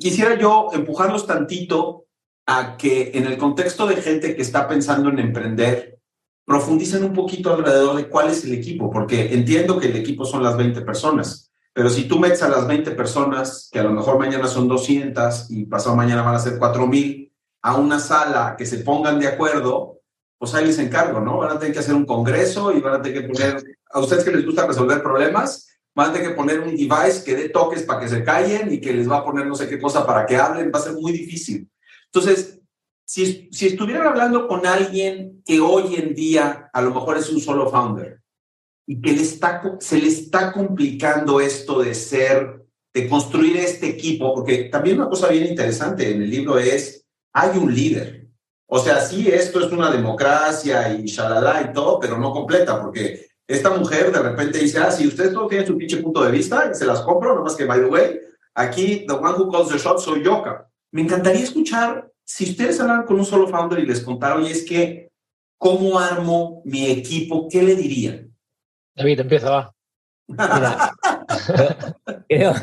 Quisiera yo empujarlos tantito a que en el contexto de gente que está pensando en emprender, profundicen un poquito alrededor de cuál es el equipo, porque entiendo que el equipo son las 20 personas, pero si tú metes a las 20 personas, que a lo mejor mañana son 200 y pasado mañana van a ser 4000, a una sala que se pongan de acuerdo, pues ahí les encargo, ¿no? Van a tener que hacer un congreso y van a tener que poner, a ustedes que les gusta resolver problemas, van a tener que poner un device que dé toques para que se callen y que les va a poner no sé qué cosa para que hablen, va a ser muy difícil. Entonces, si, si estuvieran hablando con alguien que hoy en día a lo mejor es un solo founder y que le está, se le está complicando esto de ser, de construir este equipo, porque también una cosa bien interesante en el libro es hay un líder. O sea, sí, esto es una democracia y shalala y todo, pero no completa, porque esta mujer de repente dice, ah, si ustedes todos tienen su pinche punto de vista, y se las compro, nomás que, by the way, aquí, the one who calls the shot soy yo. Me encantaría escuchar, si ustedes hablan con un solo founder y les contaron, y es que, ¿cómo armo mi equipo? ¿Qué le dirían? David, empieza, va. creo,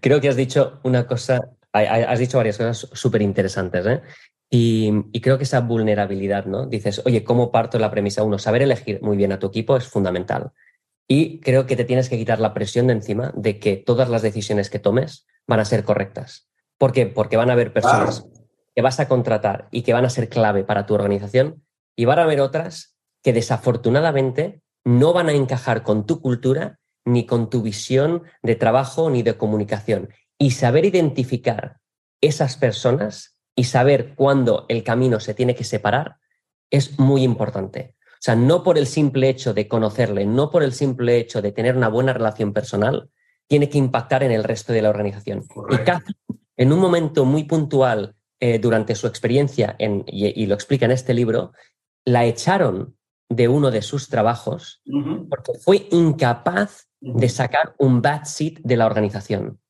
creo que has dicho una cosa has dicho varias cosas súper interesantes, ¿eh? Y, creo que esa vulnerabilidad, ¿no? Dices, oye, ¿cómo parto la premisa? Uno, saber elegir muy bien a tu equipo es fundamental. Y creo que te tienes que quitar la presión de encima de que todas las decisiones que tomes van a ser correctas. ¿Por qué? Porque van a haber personas que vas a contratar y que van a ser clave para tu organización y van a haber otras que desafortunadamente no van a encajar con tu cultura ni con tu visión de trabajo ni de comunicación y saber identificar esas personas y saber cuándo el camino se tiene que separar es muy importante. O sea, no por el simple hecho de conocerle, no por el simple hecho de tener una buena relación personal, tiene que impactar en el resto de la organización. Y Kathy, en un momento muy puntual eh, durante su experiencia, y, lo explica en este libro, la echaron de uno de sus trabajos porque fue incapaz de sacar un bad seat de la organización.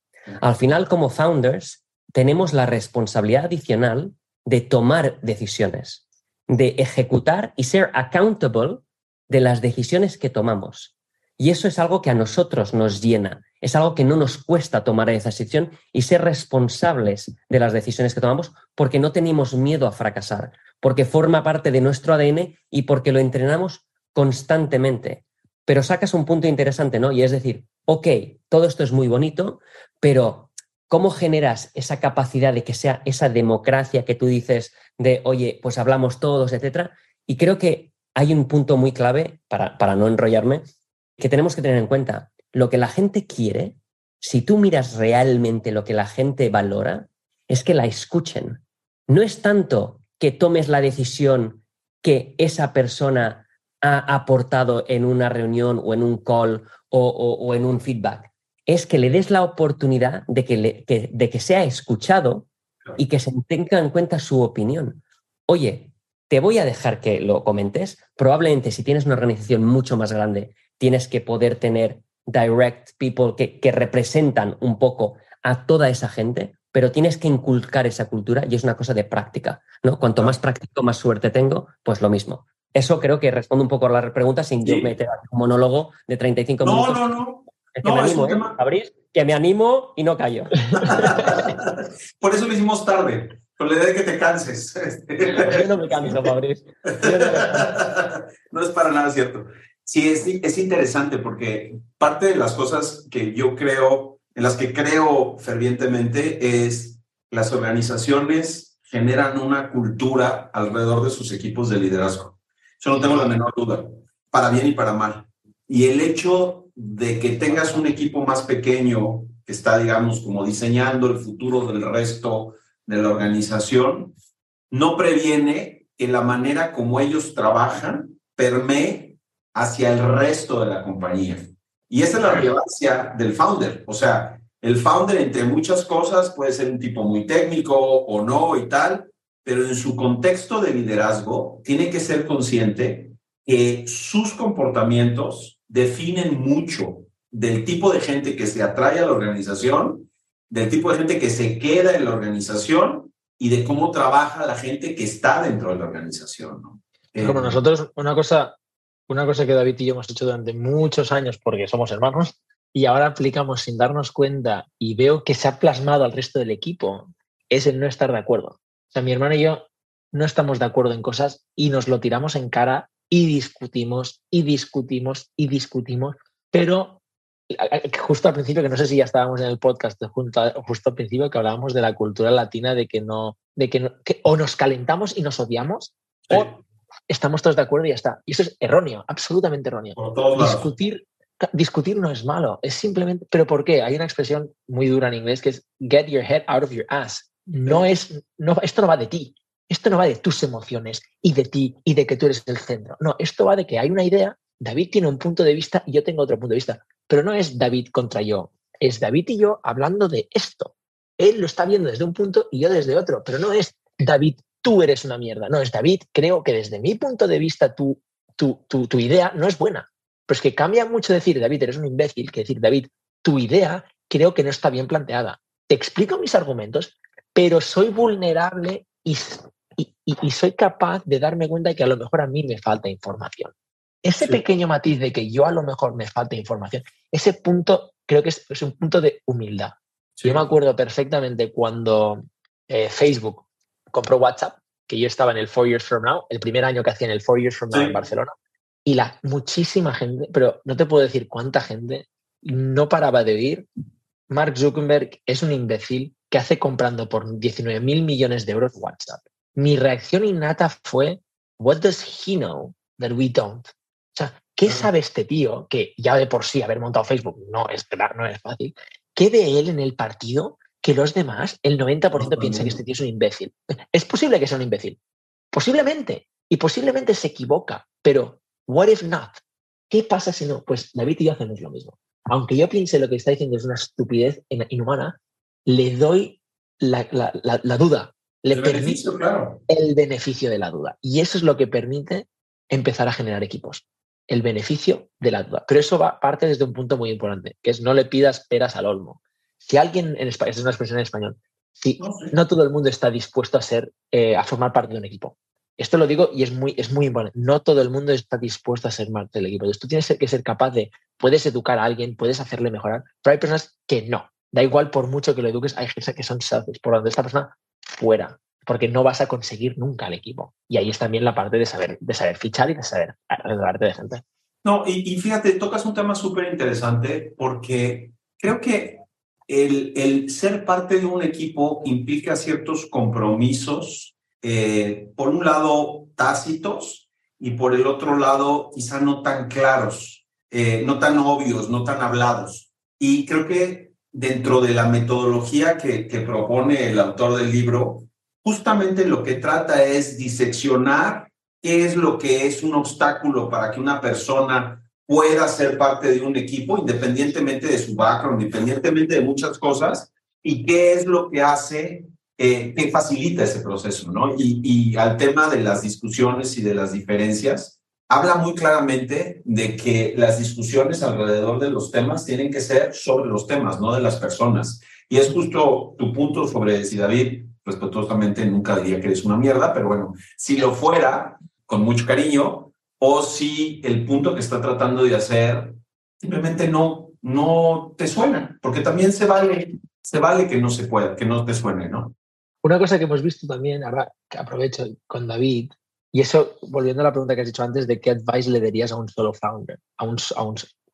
Al final, como founders, tenemos la responsabilidad adicional de tomar decisiones, de ejecutar y ser accountable de las decisiones que tomamos. Y eso es algo que a nosotros nos llena, es algo que no nos cuesta tomar esa decisión y ser responsables de las decisiones que tomamos porque no tenemos miedo a fracasar, porque forma parte de nuestro ADN y porque lo entrenamos constantemente. Pero sacas un punto interesante, ¿no? Y es decir, ok, todo esto es muy bonito, pero ¿cómo generas esa capacidad de que sea esa democracia que tú dices de, oye, pues hablamos todos, etcétera? Y creo que hay un punto muy clave, para, para no enrollarme, que tenemos que tener en cuenta. Lo que la gente quiere, si tú miras realmente lo que la gente valora, es que la escuchen. No es tanto que tomes la decisión que esa persona ha aportado en una reunión o en un call o, en un feedback. Es que le des la oportunidad de que, de que sea escuchado y que se tenga en cuenta su opinión. Oye, te voy a dejar que lo comentes. Probablemente si tienes una organización mucho más grande tienes que poder tener direct people que, representan un poco a toda esa gente, pero tienes que inculcar esa cultura y es una cosa de práctica, ¿no? Cuanto más práctico, más suerte tengo, pues lo mismo. Eso creo que responde un poco a la pregunta sin yo meter un monólogo de 35 minutos. No, no, no. Es que me animo, ¿eh? que me animo y no callo. Por eso lo hicimos tarde, con la idea de que te canses. yo no me canso, Fabriz. no es para nada cierto. Sí, es, es interesante porque parte de las cosas que yo creo, en las que creo fervientemente, es las organizaciones generan una cultura alrededor de sus equipos de liderazgo. Yo no tengo la menor duda, para bien y para mal. Y el hecho de que tengas un equipo más pequeño que está, digamos, como diseñando el futuro del resto de la organización, no previene que la manera como ellos trabajan permee hacia el resto de la compañía. Y esa es la relevancia del founder. O sea, el founder, entre muchas cosas, puede ser un tipo muy técnico o no y tal, pero en su contexto de liderazgo tiene que ser consciente que sus comportamientos definen mucho del tipo de gente que se atrae a la organización, del tipo de gente que se queda en la organización y de cómo trabaja la gente que está dentro de la organización. ¿no? Como nosotros, una cosa una cosa que David y yo hemos hecho durante muchos años porque somos hermanos y ahora aplicamos sin darnos cuenta y veo que se ha plasmado al resto del equipo es el no estar de acuerdo. O sea, mi hermano y yo no estamos de acuerdo en cosas y nos lo tiramos en cara y discutimos y discutimos y discutimos, pero justo al principio, que no sé si ya estábamos en el podcast justo al principio que hablábamos de la cultura latina, de que no, de que, o nos calentamos y nos odiamos, o estamos todos de acuerdo y ya está. Y eso es erróneo, absolutamente erróneo. Discutir, discutir no es malo, es simplemente, pero ¿por qué? Hay una expresión muy dura en inglés que es get your head out of your ass. No es, no, esto no va de ti, esto no va de tus emociones y de ti y de que tú eres el centro. No, esto va de que hay una idea, David tiene un punto de vista y yo tengo otro punto de vista, pero no es David contra yo, es David y yo hablando de esto. Él lo está viendo desde un punto y yo desde otro, pero no es David tú eres una mierda. No, es David, creo que desde mi punto de vista tu, tu, tu, idea no es buena. Pero es que cambia mucho decir, David, eres un imbécil, que decir, David, tu idea creo que no está bien planteada. Te explico mis argumentos, pero soy vulnerable y, y, soy capaz de darme cuenta de que a lo mejor a mí me falta información. Ese pequeño matiz de que yo a lo mejor me falta información, ese punto creo que es, un punto de humildad. Yo me acuerdo perfectamente cuando eh, Facebook compró WhatsApp, que yo estaba en el Four Years From Now, el primer año que hacía en el Four Years From Now en Barcelona, y la muchísima gente, pero no te puedo decir cuánta gente no paraba de oír. Mark Zuckerberg es un imbécil que hace comprando por 19 mil millones de euros WhatsApp. Mi reacción innata fue, what does he know that we don't? O sea, ¿qué sabe este tío que ya de por sí haber montado Facebook no es, no es fácil? ¿Qué ve él en el partido que los demás, el 90% piensa que este tío es un imbécil. ¿Es posible que sea un imbécil? Posiblemente, y posiblemente se equivoca, pero what if not? ¿Qué pasa si no? Pues David y yo hacemos lo mismo. Aunque yo piense lo que está diciendo es una estupidez inhumana, le doy la, duda, le permite el beneficio de la duda. Y eso es lo que permite empezar a generar equipos. El beneficio de la duda. Pero eso va, parte desde un punto muy importante, que es no le pidas peras al olmo. Si alguien en España, es una expresión en español, si no, todo el mundo está dispuesto a ser, eh, a formar parte de un equipo. Esto lo digo y es muy, es muy importante. No todo el mundo está dispuesto a ser parte del equipo. Entonces tú tienes que ser capaz de, puedes educar a alguien, puedes hacerle mejorar, pero hay personas que no. Da igual por mucho que lo eduques, hay gente que son selfish, por donde esta persona fuera, porque no vas a conseguir nunca el equipo. Y ahí es también la parte de saber, de saber fichar y de saber ayudarte de gente. No, y, y fíjate, tocas un tema súper interesante porque creo que el, el ser parte de un equipo implica ciertos compromisos eh, por un lado, tácitos y por el otro lado, quizá no tan claros, eh, no tan obvios, no tan hablados. Y creo que dentro de la metodología que, propone el autor del libro, justamente lo que trata es diseccionar qué es lo que es un obstáculo para que una persona pueda ser parte de un equipo, independientemente de su background, independientemente de muchas cosas, y qué es lo que hace eh, que facilita ese proceso, ¿no? Y al tema de las discusiones y de las diferencias, habla muy claramente de que las discusiones alrededor de los temas tienen que ser sobre los temas, no de las personas. Y es justo tu punto sobre si David, respetuosamente, nunca diría que eres una mierda, pero bueno, si lo fuera, con mucho cariño, o si el punto que está tratando de hacer simplemente no, no te suena, porque también se vale, se vale que no se pueda, que no te suene, ¿no? Una cosa que hemos visto también, ahora que aprovecho con David, y eso, volviendo a la pregunta que has dicho antes, de qué advice le darías a un solo founder, a un, a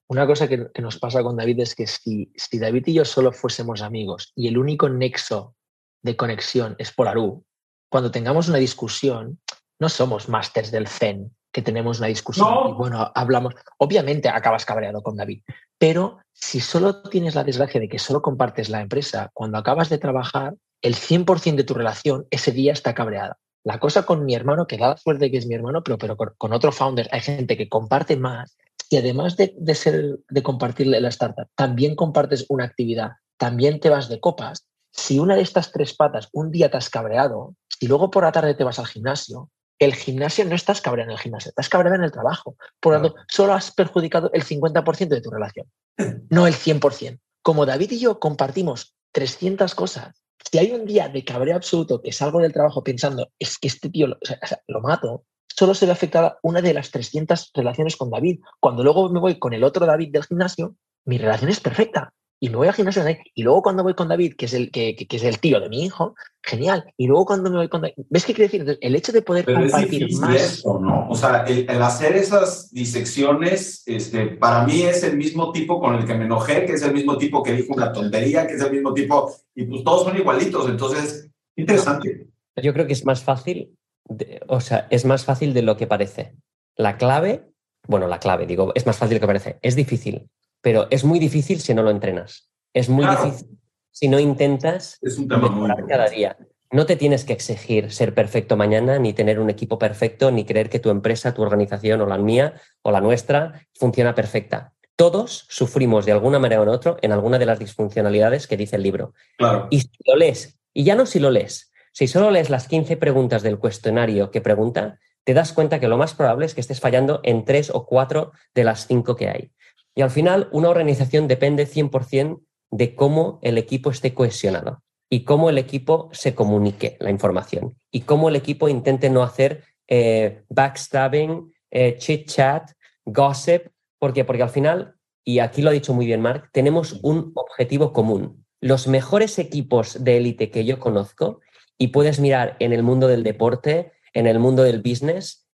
una cosa que, nos pasa con David es que si, si David y yo solo fuésemos amigos y el único nexo de conexión es Polaru, cuando tengamos una discusión, no somos másters del Zen, que tenemos una discusión y bueno, hablamos. Obviamente acabas cabreado con David, pero si solo tienes la desgracia de que solo compartes la empresa, cuando acabas de trabajar, el 100% de tu relación ese día está cabreada. La cosa con mi hermano, que da la suerte que es mi hermano, pero, pero con, otro founder hay gente que comparte más y además de, ser, de compartirle la startup, también compartes una actividad, también te vas de copas. Si una de estas tres patas un día te has cabreado, y luego por la tarde te vas al gimnasio, el gimnasio no estás cabreado en el gimnasio, estás cabreado en el trabajo. Por lo tanto, solo has perjudicado el 50% de tu relación, no el 100%. Como David y yo compartimos 300 cosas si hay un día de cabreo absoluto que salgo del trabajo pensando, es que este tío lo, mato, solo se ve afectada una de las 300 relaciones con David. Cuando luego me voy con el otro David del gimnasio, mi relación es perfecta y me voy al gimnasio y luego cuando voy con David, que es el, que, es el tío de mi hijo, genial. Y luego cuando me voy con David, ¿ves qué quiere decir? el hecho de poder compartir más. ¿no? O sea, el, hacer esas disecciones, este, para mí es el mismo tipo con el que me enojé, que es el mismo tipo que dijo una tontería, que es el mismo tipo, y pues todos son igualitos. Entonces, interesante. Yo creo que es más fácil, o sea, es más fácil de lo que parece. La clave, bueno, la clave, digo, es más fácil de lo que parece. Es difícil pero es muy difícil si no lo entrenas. Es muy difícil si no intentas es un mejorar cada día. No te tienes que exigir ser perfecto mañana, ni tener un equipo perfecto, ni creer que tu empresa, tu organización o la mía o la nuestra funciona perfecta. Todos sufrimos de alguna manera o en otro en alguna de las disfuncionalidades que dice el libro. Y si lo lees, y ya no si lo lees, si solo lees las 15 preguntas del cuestionario que pregunta, te das cuenta que lo más probable es que estés fallando en tres o cuatro de las cinco que hay. Y al final, una organización depende 100% de cómo el equipo esté cohesionado y cómo el equipo se comunique la información y cómo el equipo intente no hacer eh, backstabbing, eh, chit chat, gossip, porque porque al final, y aquí lo ha dicho muy bien Mark, tenemos un objetivo común. Los mejores equipos de élite que yo conozco, y puedes mirar en el mundo del deporte, en el mundo del business,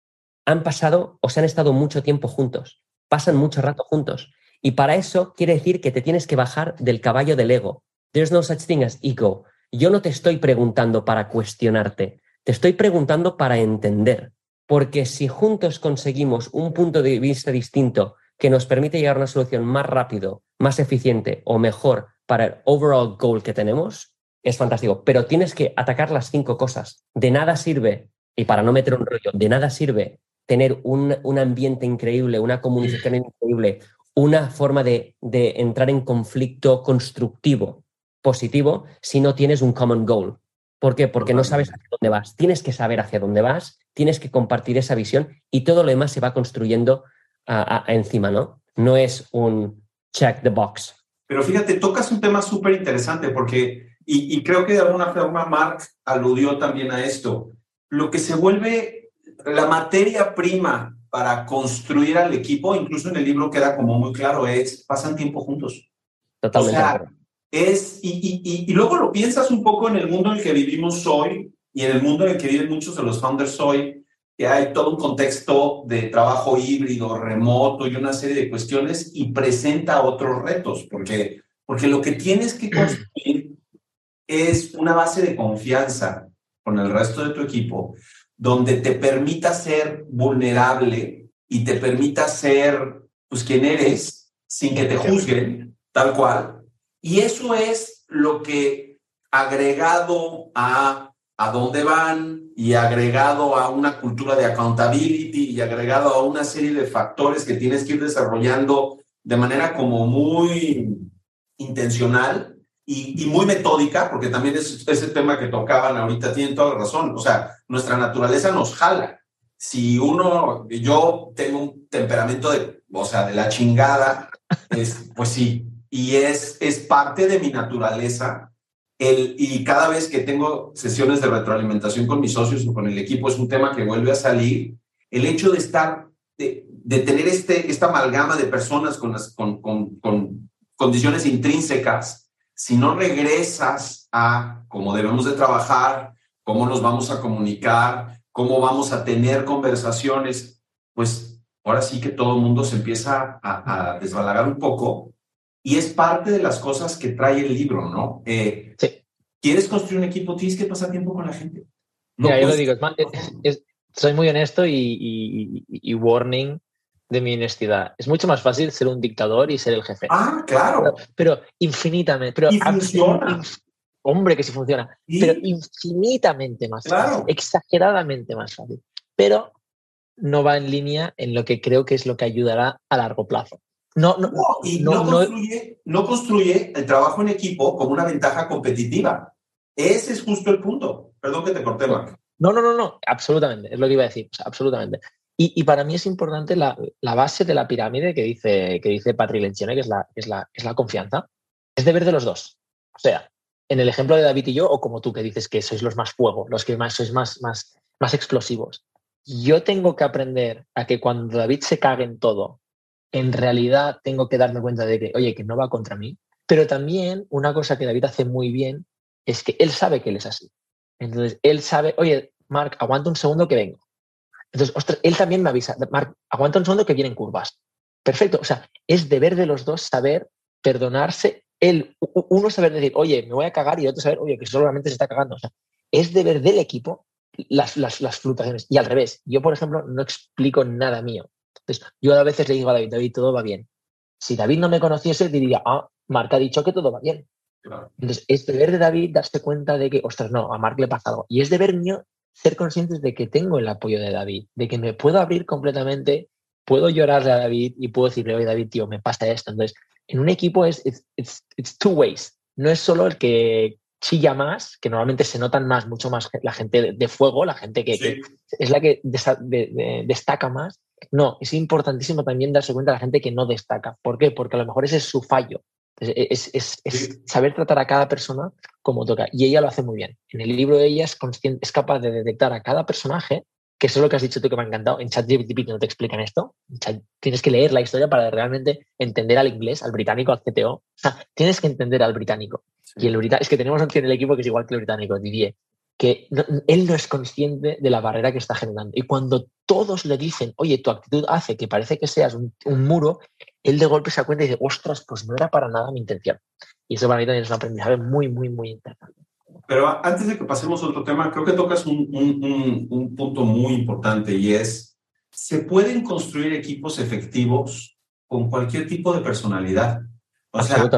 han pasado o se han estado mucho tiempo juntos pasan mucho rato juntos. Y para eso quiere decir que te tienes que bajar del caballo del ego. There's no such thing as ego. Yo no te estoy preguntando para cuestionarte, te estoy preguntando para entender. Porque si juntos conseguimos un punto de vista distinto que nos permite llegar a una solución más rápido, más eficiente o mejor para el overall goal que tenemos, es fantástico. Pero tienes que atacar las cinco cosas. De nada sirve Y para no meter un rollo, de nada sirve tener un, un ambiente increíble, una comunicación increíble, una forma de, de, entrar en conflicto constructivo, positivo, si no tienes un common goal. ¿Por qué? Porque no sabes hacia dónde vas. Tienes que saber hacia dónde vas, tienes que compartir esa visión y todo lo demás se va construyendo a, a, encima, ¿no? No es un check the box. Pero fíjate, tocas un tema súper interesante porque, y, y, creo que de alguna forma Mark aludió también a esto, lo que se vuelve la materia prima para construir al equipo, incluso en el libro queda como muy claro, es pasan tiempo juntos. Totalmente. O sea, es, y, y, y, luego lo piensas un poco en el mundo en el que vivimos hoy y en el mundo en el que viven muchos de los founders hoy, que hay todo un contexto de trabajo híbrido, remoto y una serie de cuestiones y presenta otros retos, porque, porque lo que tienes que construir es una base de confianza con el resto de tu equipo, donde te permita ser vulnerable y te permita ser pues quien eres sin que te juzguen, tal cual. Y eso es lo que agregado a a dónde van y agregado a una cultura de accountability y agregado a una serie de factores que tienes que ir desarrollando de manera como muy intencional y, y muy metódica, porque también es ese tema que tocaban ahorita, tienen toda la razón. O sea, nuestra naturaleza nos jala. Si uno, yo tengo un temperamento de, o sea, de la chingada, es, pues sí, y es, es parte de mi naturaleza el, y cada vez que tengo sesiones de retroalimentación con mis socios o con el equipo, es un tema que vuelve a salir. El hecho de estar, de, de tener este, esta amalgama de personas con, las, con, con, con condiciones intrínsecas, si no regresas a cómo debemos de trabajar, cómo nos vamos a comunicar, cómo vamos a tener conversaciones, pues ahora sí que todo el mundo se empieza a, a desbalagar un poco y es parte de las cosas que trae el libro, ¿no? Eh, sí. ¿Quieres construir un equipo? Tienes que pasar tiempo con la gente. No Mira, yo lo digo, es, es, soy muy honesto y, y, y, warning de mi honestidad. Es mucho más fácil ser un dictador y ser el jefe. Ah, claro. Pero, pero infinitamente. Pero y funciona. Hombre, que sí funciona. ¿Y? Pero infinitamente más claro. fácil. Exageradamente más fácil. Pero no va en línea en lo que creo que es lo que ayudará a largo plazo. No, no, no, y no, no, construye, no, construye, el trabajo en equipo como una ventaja competitiva. Ese es justo el punto. Perdón que te corté, Marc. No, no, no, no, absolutamente, es lo que iba a decir, o sea, absolutamente. Y, para mí es importante la, base de la pirámide que dice, que dice Patrick Lencioni, que es la, es, la, es la confianza. Es deber de los dos. O sea, en el ejemplo de David y yo, o como tú que dices que sois los más fuego, los que más, sois más, más, más explosivos. Yo tengo que aprender a que cuando David se cague en todo en realidad tengo que darme cuenta de que, oye, que no va contra mí. Pero también una cosa que David hace muy bien es que él sabe que él es así. Entonces, él sabe, oye, Mark, aguanta un segundo que vengo. Entonces, ostras, él también me avisa, Mark, aguanta un segundo que vienen curvas. Perfecto. O sea, es deber de los dos saber perdonarse. Él, uno saber decir, oye, me voy a cagar y otro saber, oye, que solamente se está cagando. O sea, es deber del equipo las, las, las fluctuaciones. Y al revés, yo, por ejemplo, no explico nada mío. Entonces, yo a veces le digo a David, David, todo va bien. Si David no me conociese, diría, ah, Marc ha dicho que todo va bien. Claro. Entonces, es deber de David darse cuenta de que, ostras, no, a Marc le pasa algo. Y es deber mío ser conscientes de que tengo el apoyo de David, de que me puedo abrir completamente, puedo llorarle a David y puedo decirle, oye, David, tío, me pasa esto. Entonces, en un equipo es it's, it's, it's two ways. No es solo el que chilla más, que normalmente se notan más, mucho más la gente de, fuego, la gente que, sí. que, es la que de, de, destaca más. No, es importantísimo también darse cuenta de la gente que no destaca. ¿Por qué? Porque a lo mejor ese es su fallo. Es, es, es sí. saber tratar a cada persona como toca. Y ella lo hace muy bien. En el libro ella es, consciente, es capaz de detectar a cada personaje, que eso es lo que has dicho tú que me ha encantado. En ChatGPT no te explican esto. Chat, tienes que leer la historia para realmente entender al inglés, al británico, al CTO. O sea, tienes que entender al británico. Sí. Y el británico, es que tenemos en el equipo que es igual que el británico, Didier que no, él no es consciente de la barrera que está generando. Y cuando todos le dicen, oye, tu actitud hace que parece que seas un, un, muro, él de golpe se da cuenta y dice, ostras, pues no era para nada mi intención. Y eso para mí también es un aprendizaje muy, muy, muy interesante. Pero antes de que pasemos a otro tema, creo que tocas un, un, un punto muy importante y es, ¿se pueden construir equipos efectivos con cualquier tipo de personalidad? O sea,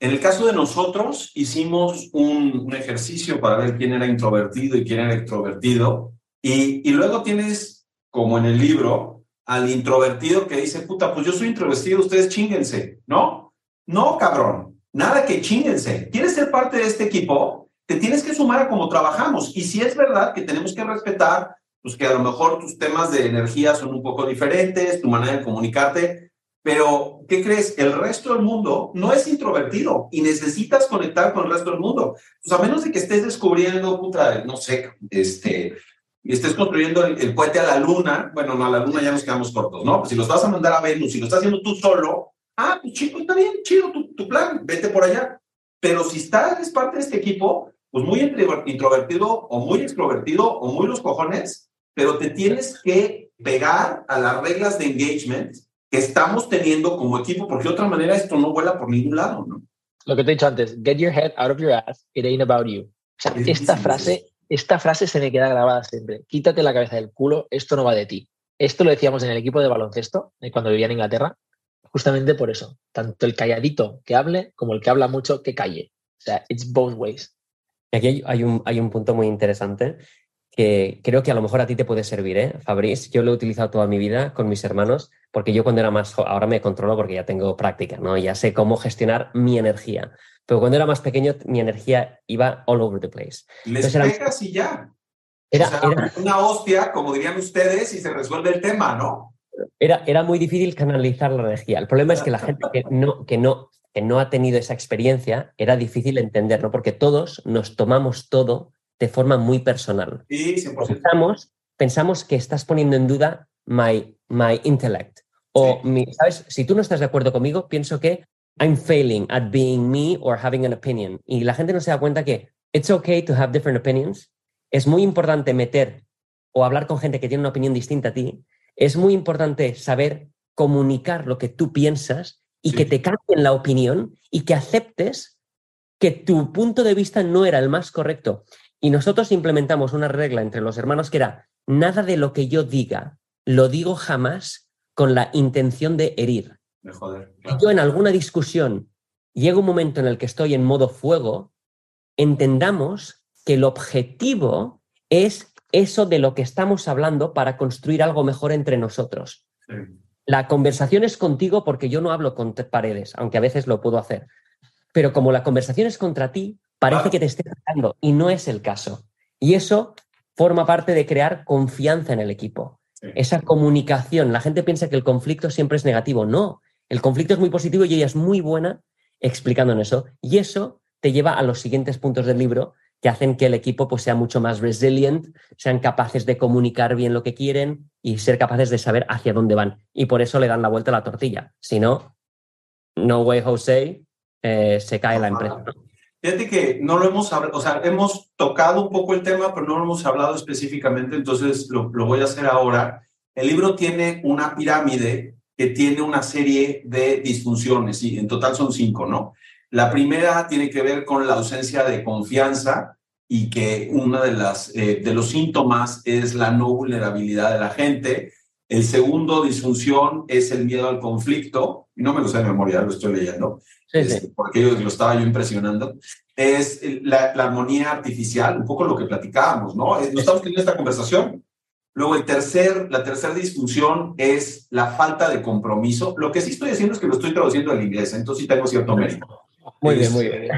en el caso de nosotros, hicimos un, un, ejercicio para ver quién era introvertido y quién era extrovertido. Y, y luego tienes, como en el libro, al introvertido que dice, puta, pues yo soy introvertido, ustedes chinguense, ¿no? No, cabrón, nada que chinguense. ¿Quieres ser parte de este equipo? Te tienes que sumar a cómo trabajamos. Y si es verdad que tenemos que respetar, pues que a lo mejor tus temas de energía son un poco diferentes, tu manera de comunicarte, pero ¿qué crees? El resto del mundo no es introvertido y necesitas conectar con el resto del mundo. Pues a menos de que estés descubriendo, puta, no sé, este, y estés construyendo el, cohete a la luna, bueno, no, a la luna ya nos quedamos cortos, ¿no? Pues si los vas a mandar a Venus, si lo estás haciendo tú solo, ah, pues chico, está bien, chido tu, tu plan, vete por allá. Pero si estás, es parte de este equipo, pues muy introvertido o muy extrovertido o muy los cojones, pero te tienes que pegar a las reglas de engagement que estamos teniendo como equipo, porque de otra manera esto no vuela por ningún lado, ¿no? Lo que te he dicho antes, get your head out of your ass, it ain't about you. O sea, esta frase, esta frase se me queda grabada siempre. Quítate la cabeza del culo, esto no va de ti. Esto lo decíamos en el equipo de baloncesto, eh, cuando vivía en Inglaterra, justamente por eso. Tanto el calladito que hable como el que habla mucho que calle. O sea, it's both ways. Y aquí hay un, hay un punto muy interesante que creo que a lo mejor a ti te puede servir, ¿eh? Fabrice, yo lo he utilizado toda mi vida con mis hermanos, porque yo cuando era más ahora me controlo porque ya tengo práctica, ¿no? Ya sé cómo gestionar mi energía. Pero cuando era más pequeño, mi energía iba all over the place. Les pegas y ya. Era, era, una hostia, como dirían ustedes, y se resuelve el tema, ¿no? Era, era muy difícil canalizar la energía. El problema es que la gente que no, que no, que no ha tenido esa experiencia, era difícil entender, ¿no? Porque todos nos tomamos todo de forma muy personal. Sí, Pensamos, pensamos que estás poniendo en duda my, my intellect. O, mi, ¿sabes? Si tú no estás de acuerdo conmigo, pienso que I'm failing at being me or having an opinion. Y la gente no se da cuenta que it's okay to have different opinions. Es muy importante meter o hablar con gente que tiene una opinión distinta a ti. Es muy importante saber comunicar lo que tú piensas y que te cambien la opinión y que aceptes que tu punto de vista no era el más correcto. Y nosotros implementamos una regla entre los hermanos que era, nada de lo que yo diga, lo digo jamás con la intención de herir. Yo en alguna discusión llega un momento en el que estoy en modo fuego, entendamos que el objetivo es eso de lo que estamos hablando para construir algo mejor entre nosotros. La conversación es contigo porque yo no hablo con paredes, aunque a veces lo puedo hacer. Pero como la conversación es contra ti, parece que te esté atacando y no es el caso. Y eso forma parte de crear confianza en el equipo. Esa comunicación. La gente piensa que el conflicto siempre es negativo. No, el conflicto es muy positivo y ella es muy buena explicando en eso. Y eso te lleva a los siguientes puntos del libro que hacen que el equipo pues, sea mucho más resilient, sean capaces de comunicar bien lo que quieren y ser capaces de saber hacia dónde van. Y por eso le dan la vuelta a la tortilla. Si no, no way Jose, eh, se cae la empresa. Fíjate que no lo hemos hablado, o sea, hemos tocado un poco el tema, pero no lo hemos hablado específicamente, entonces lo, voy a hacer ahora. El libro tiene una pirámide que tiene una serie de disfunciones, y en total son cinco, ¿no? La primera tiene que ver con la ausencia de confianza y que uno de, las, eh, de los síntomas es la no vulnerabilidad de la gente. El segundo disfunción es el miedo al conflicto, y no me lo sé de memoria, lo estoy leyendo porque yo lo estaba yo impresionando, es la, armonía artificial, un poco lo que platicábamos, ¿no? No estamos teniendo esta conversación. Luego, el tercer, la tercera disfunción es la falta de compromiso. Lo que sí estoy haciendo es que lo estoy traduciendo al inglés, entonces sí tengo cierto mérito. Muy bien, muy bien.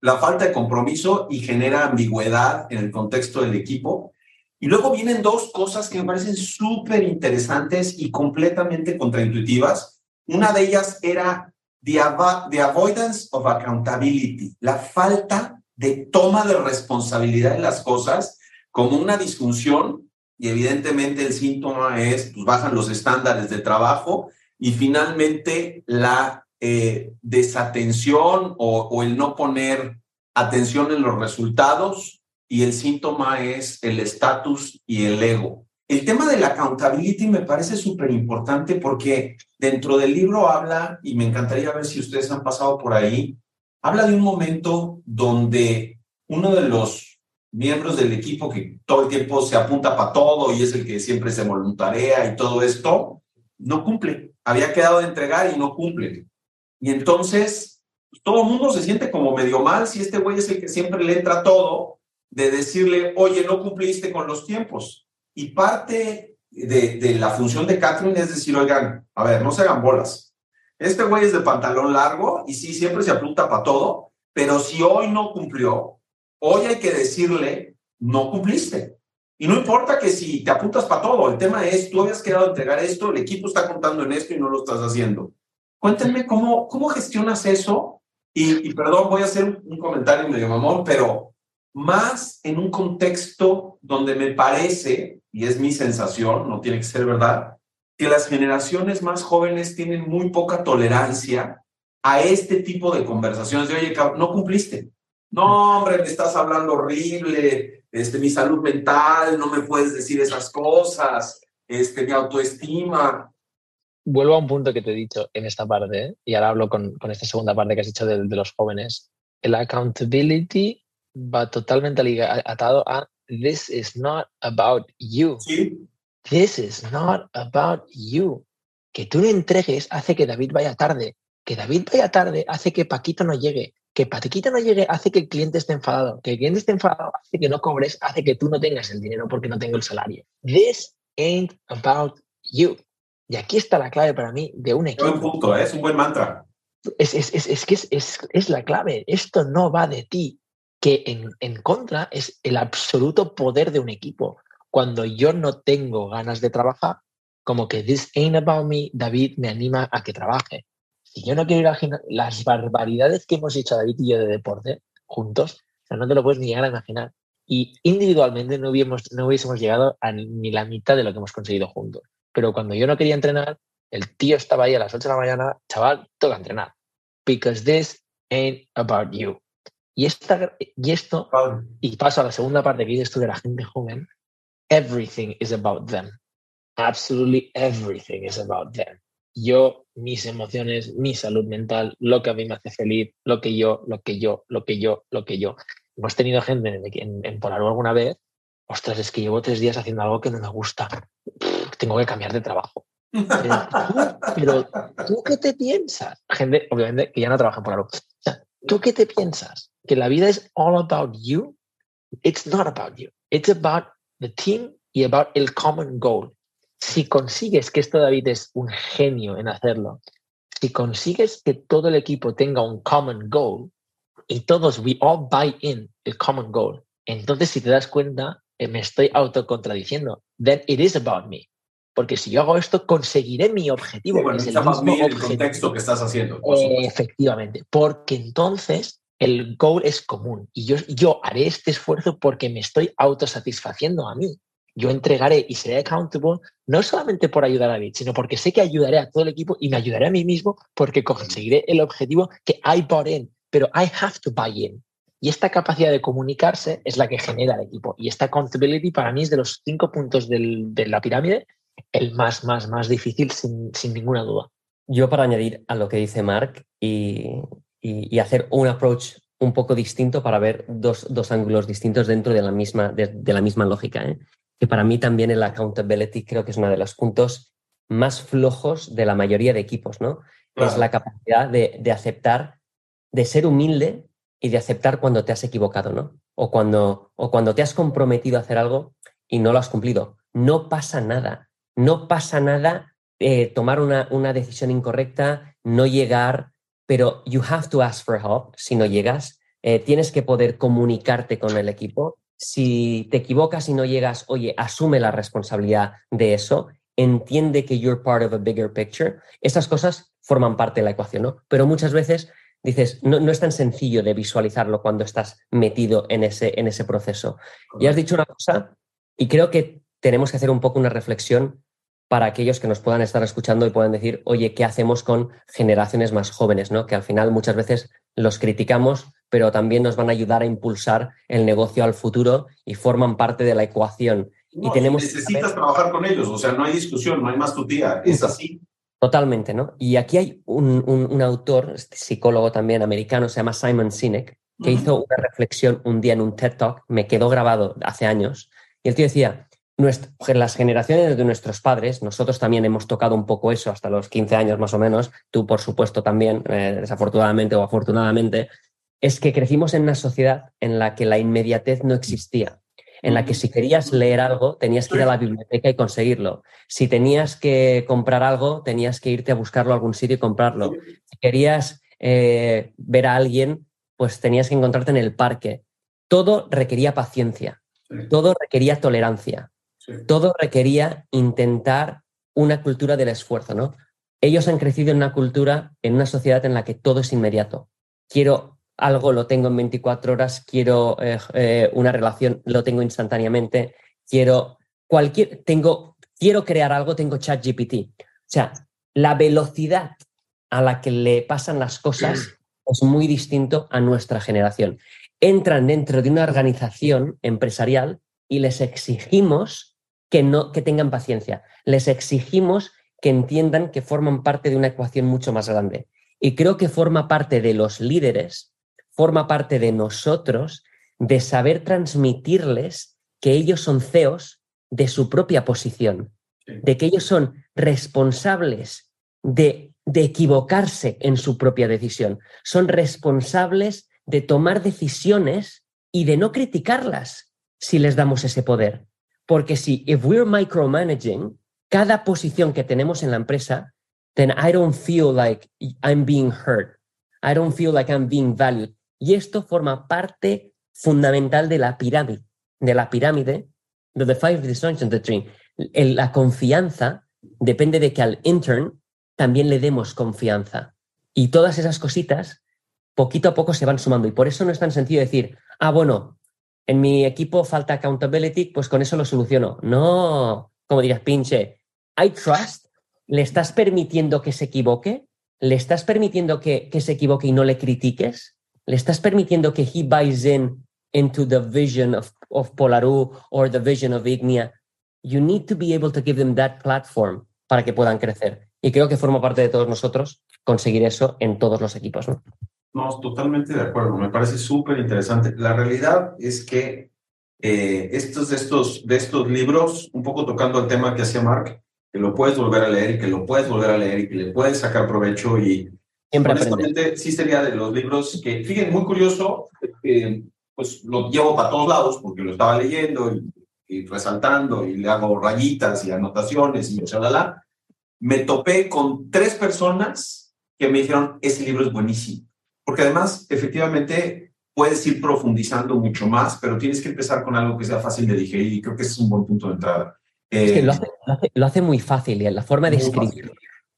La falta de compromiso y genera ambigüedad en el contexto del equipo. Y luego vienen dos cosas que me parecen súper interesantes y completamente contraintuitivas. Una de ellas era the, avoidance of accountability, la falta de toma de responsabilidad en las cosas como una disfunción y evidentemente el síntoma es, pues bajan los estándares de trabajo y finalmente la eh, desatención o, el no poner atención en los resultados y el síntoma es el estatus y el ego. El tema de la accountability me parece súper importante porque dentro del libro habla, y me encantaría ver si ustedes han pasado por ahí, habla de un momento donde uno de los miembros del equipo que todo el tiempo se apunta para todo y es el que siempre se voluntarea y todo esto, no cumple. Había quedado de entregar y no cumple. Y entonces pues, todo el mundo se siente como medio mal si este güey es el que siempre le entra todo de decirle, oye, no cumpliste con los tiempos. Y parte de, de la función de Catherine es decir, oigan, a ver, no se hagan bolas. Este güey es de pantalón largo y sí, siempre se apunta para todo, pero si hoy no cumplió, hoy hay que decirle, no cumpliste. Y no importa que si te apuntas para todo, el tema es, tú habías quedado a entregar esto, el equipo está contando en esto y no lo estás haciendo. Cuéntenme cómo, cómo gestionas eso. Y, perdón, voy a hacer un, comentario medio mamón, pero más en un contexto donde me parece, y es mi sensación, no tiene que ser verdad, que las generaciones más jóvenes tienen muy poca tolerancia a este tipo de conversaciones de, oye, no cumpliste. No, hombre, me estás hablando horrible, este, mi salud mental, no me puedes decir esas cosas, este, mi autoestima. Vuelvo a un punto que te he dicho en esta parte, ¿eh? y ahora hablo con, con, esta segunda parte que has dicho de, de los jóvenes. El accountability va totalmente atado a this is not about you. Sí. This is not about you. Que tú le entregues hace que David vaya tarde. Que David vaya tarde hace que Paquito no llegue. Que Paquito no llegue hace que el cliente esté enfadado. Que el cliente esté enfadado hace que no cobres, hace que tú no tengas el dinero porque no tengo el salario. This ain't about you. Y aquí está la clave para mí de un equipo. Buen punto, ¿eh? es un buen mantra. Es, es, es, es que es, es, la clave. Esto no va de ti. Que en, en contra es el absoluto poder de un equipo. Cuando yo no tengo ganas de trabajar, como que this ain't about me, David me anima a que trabaje. Si yo no quiero ir a las barbaridades que hemos hecho David y yo de deporte juntos, o sea, no te lo puedes ni llegar a imaginar. Y individualmente no, hubiésemos, no hubiésemos llegado a ni la mitad de lo que hemos conseguido juntos. Pero cuando yo no quería entrenar, el tío estaba ahí a las 8 de la mañana, chaval, toca entrenar. Because this ain't about you. Y, esta, y esto, y paso a la segunda parte que dices tú de la gente joven, everything is about them. Absolutely everything is about them. Yo, mis emociones, mi salud mental, lo que a mí me hace feliz, lo que yo, lo que yo, lo que yo, lo que yo. Hemos tenido gente en, en, en alguna vez, ostras, es que llevo tres días haciendo algo que no me gusta tengo que cambiar de trabajo. Pero, ¿tú qué te piensas? Gente, obviamente, que ya no trabaja por algo. ¿Tú qué te piensas? ¿Que la vida es all about you? It's not about you. It's about the team y about el common goal. Si consigues, que esto David es un genio en hacerlo, si consigues que todo el equipo tenga un common goal y todos, we all buy in el common goal, entonces si te das cuenta, eh, me estoy autocontradiciendo. Then it is about me. Porque si yo hago esto, conseguiré mi objetivo. es el, mismo el contexto que estás haciendo. efectivamente, porque entonces el goal es común y yo, yo haré este esfuerzo porque me estoy autosatisfaciendo a mí. Yo entregaré y seré accountable no solamente por ayudar a David, sino porque sé que ayudaré a todo el equipo y me ayudaré a mí mismo porque conseguiré el objetivo que I bought in, pero I have to buy in. Y esta capacidad de comunicarse es la que genera el equipo. Y esta accountability para mí es de los cinco puntos del, de la pirámide el más, más, más difícil sin, sin ninguna duda. Yo para añadir a lo que dice Mark y, y, hacer un approach un poco distinto para ver dos, dos ángulos distintos dentro de la misma, de, la misma lógica. ¿eh? Que para mí también el accountability creo que es uno de los puntos más flojos de la mayoría de equipos, ¿no? Es la capacidad de, de, aceptar, de ser humilde y de aceptar cuando te has equivocado, ¿no? O cuando, o cuando te has comprometido a hacer algo y no lo has cumplido. No pasa nada no pasa nada eh, tomar una, una, decisión incorrecta, no llegar, pero you have to ask for help si no llegas. Eh, tienes que poder comunicarte con el equipo. Si te equivocas y no llegas, oye, asume la responsabilidad de eso, entiende que you're part of a bigger picture. Estas cosas forman parte de la ecuación, ¿no? Pero muchas veces dices, no, no es tan sencillo de visualizarlo cuando estás metido en ese, en ese proceso. Y has dicho una cosa, y creo que tenemos que hacer un poco una reflexión para aquellos que nos puedan estar escuchando y puedan decir, oye, ¿qué hacemos con generaciones más jóvenes? ¿no? Que al final muchas veces los criticamos, pero también nos van a ayudar a impulsar el negocio al futuro y forman parte de la ecuación. y tenemos necesitas trabajar con ellos, o sea, no hay discusión, no hay más tutía, es así. Totalmente, ¿no? Y aquí hay un, autor, este psicólogo también americano, se llama Simon Sinek, que hizo una reflexión un día en un TED Talk, me quedó grabado hace años, y el tío decía, las generaciones de nuestros padres, nosotros también hemos tocado un poco eso hasta los 15 años más o menos, tú por supuesto también, eh, desafortunadamente o afortunadamente, es que crecimos en una sociedad en la que la inmediatez no existía. en la que si querías leer algo, tenías que ir a la biblioteca y conseguirlo. Si tenías que comprar algo, tenías que irte a buscarlo a algún sitio y comprarlo. Si querías eh, ver a alguien, pues tenías que encontrarte en el parque. Todo requería paciencia, todo requería tolerancia, todo requería intentar una cultura del esfuerzo, ¿no? Ellos han crecido en una cultura, en una sociedad en la que todo es inmediato. Quiero algo, lo tengo en 24 horas, quiero eh, eh, una relación, lo tengo instantáneamente, quiero cualquier, tengo, quiero crear algo, tengo ChatGPT. O sea, la velocidad a la que le pasan las cosas es muy distinto a nuestra generación. Entran dentro de una organización empresarial y les exigimos que, no, que tengan paciencia. Les exigimos que entiendan que forman parte de una ecuación mucho más grande. Y creo que forma parte de los líderes, forma parte de nosotros, de saber transmitirles que ellos son CEOs de su propia posición, de que ellos son responsables de de equivocarse en su propia decisión. Son responsables de tomar decisiones y de no criticarlas si les damos ese poder. Porque si if we're micromanaging cada posición que tenemos en la empresa, then I don't feel like I'm being heard. I don't feel like I'm being valued. Y esto forma parte fundamental de la pirámide, de la pirámide, de the five disjunctions of the tree. La confianza depende de que al intern también le demos confianza. Y todas esas cositas, poquito a poco se van sumando. Y por eso no es tan sencillo decir, ah, bueno, en mi equipo falta accountability, pues con eso lo soluciono. No, como dirías, pinche, I trust, le estás permitiendo que se equivoque, le estás permitiendo que, que se equivoque y no le critiques, le estás permitiendo que he buys in into the vision of, of Polaru or the vision of Ignia. You need to be able to give them that platform para que puedan crecer. Y creo que forma parte de todos nosotros conseguir eso en todos los equipos. ¿no? No, totalmente de acuerdo. Me parece súper interesante. La realidad es que eh, estos, de, estos, de estos libros, un poco tocando el tema que hacía Mark, que lo puedes volver a leer y que lo puedes volver a leer y que le puedes sacar provecho y Siempre honestamente sí sería de los libros que, fíjense, muy curioso, eh, pues lo llevo para todos lados porque lo estaba leyendo y, y, resaltando y le hago rayitas y anotaciones y la me topé con tres personas que me dijeron, ese libro es buenísimo. Porque además, efectivamente, puedes ir profundizando mucho más, pero tienes que empezar con algo que sea fácil de digerir y creo que ese es un buen punto de entrada. es que lo eh, hace, muy fácil la forma de escribir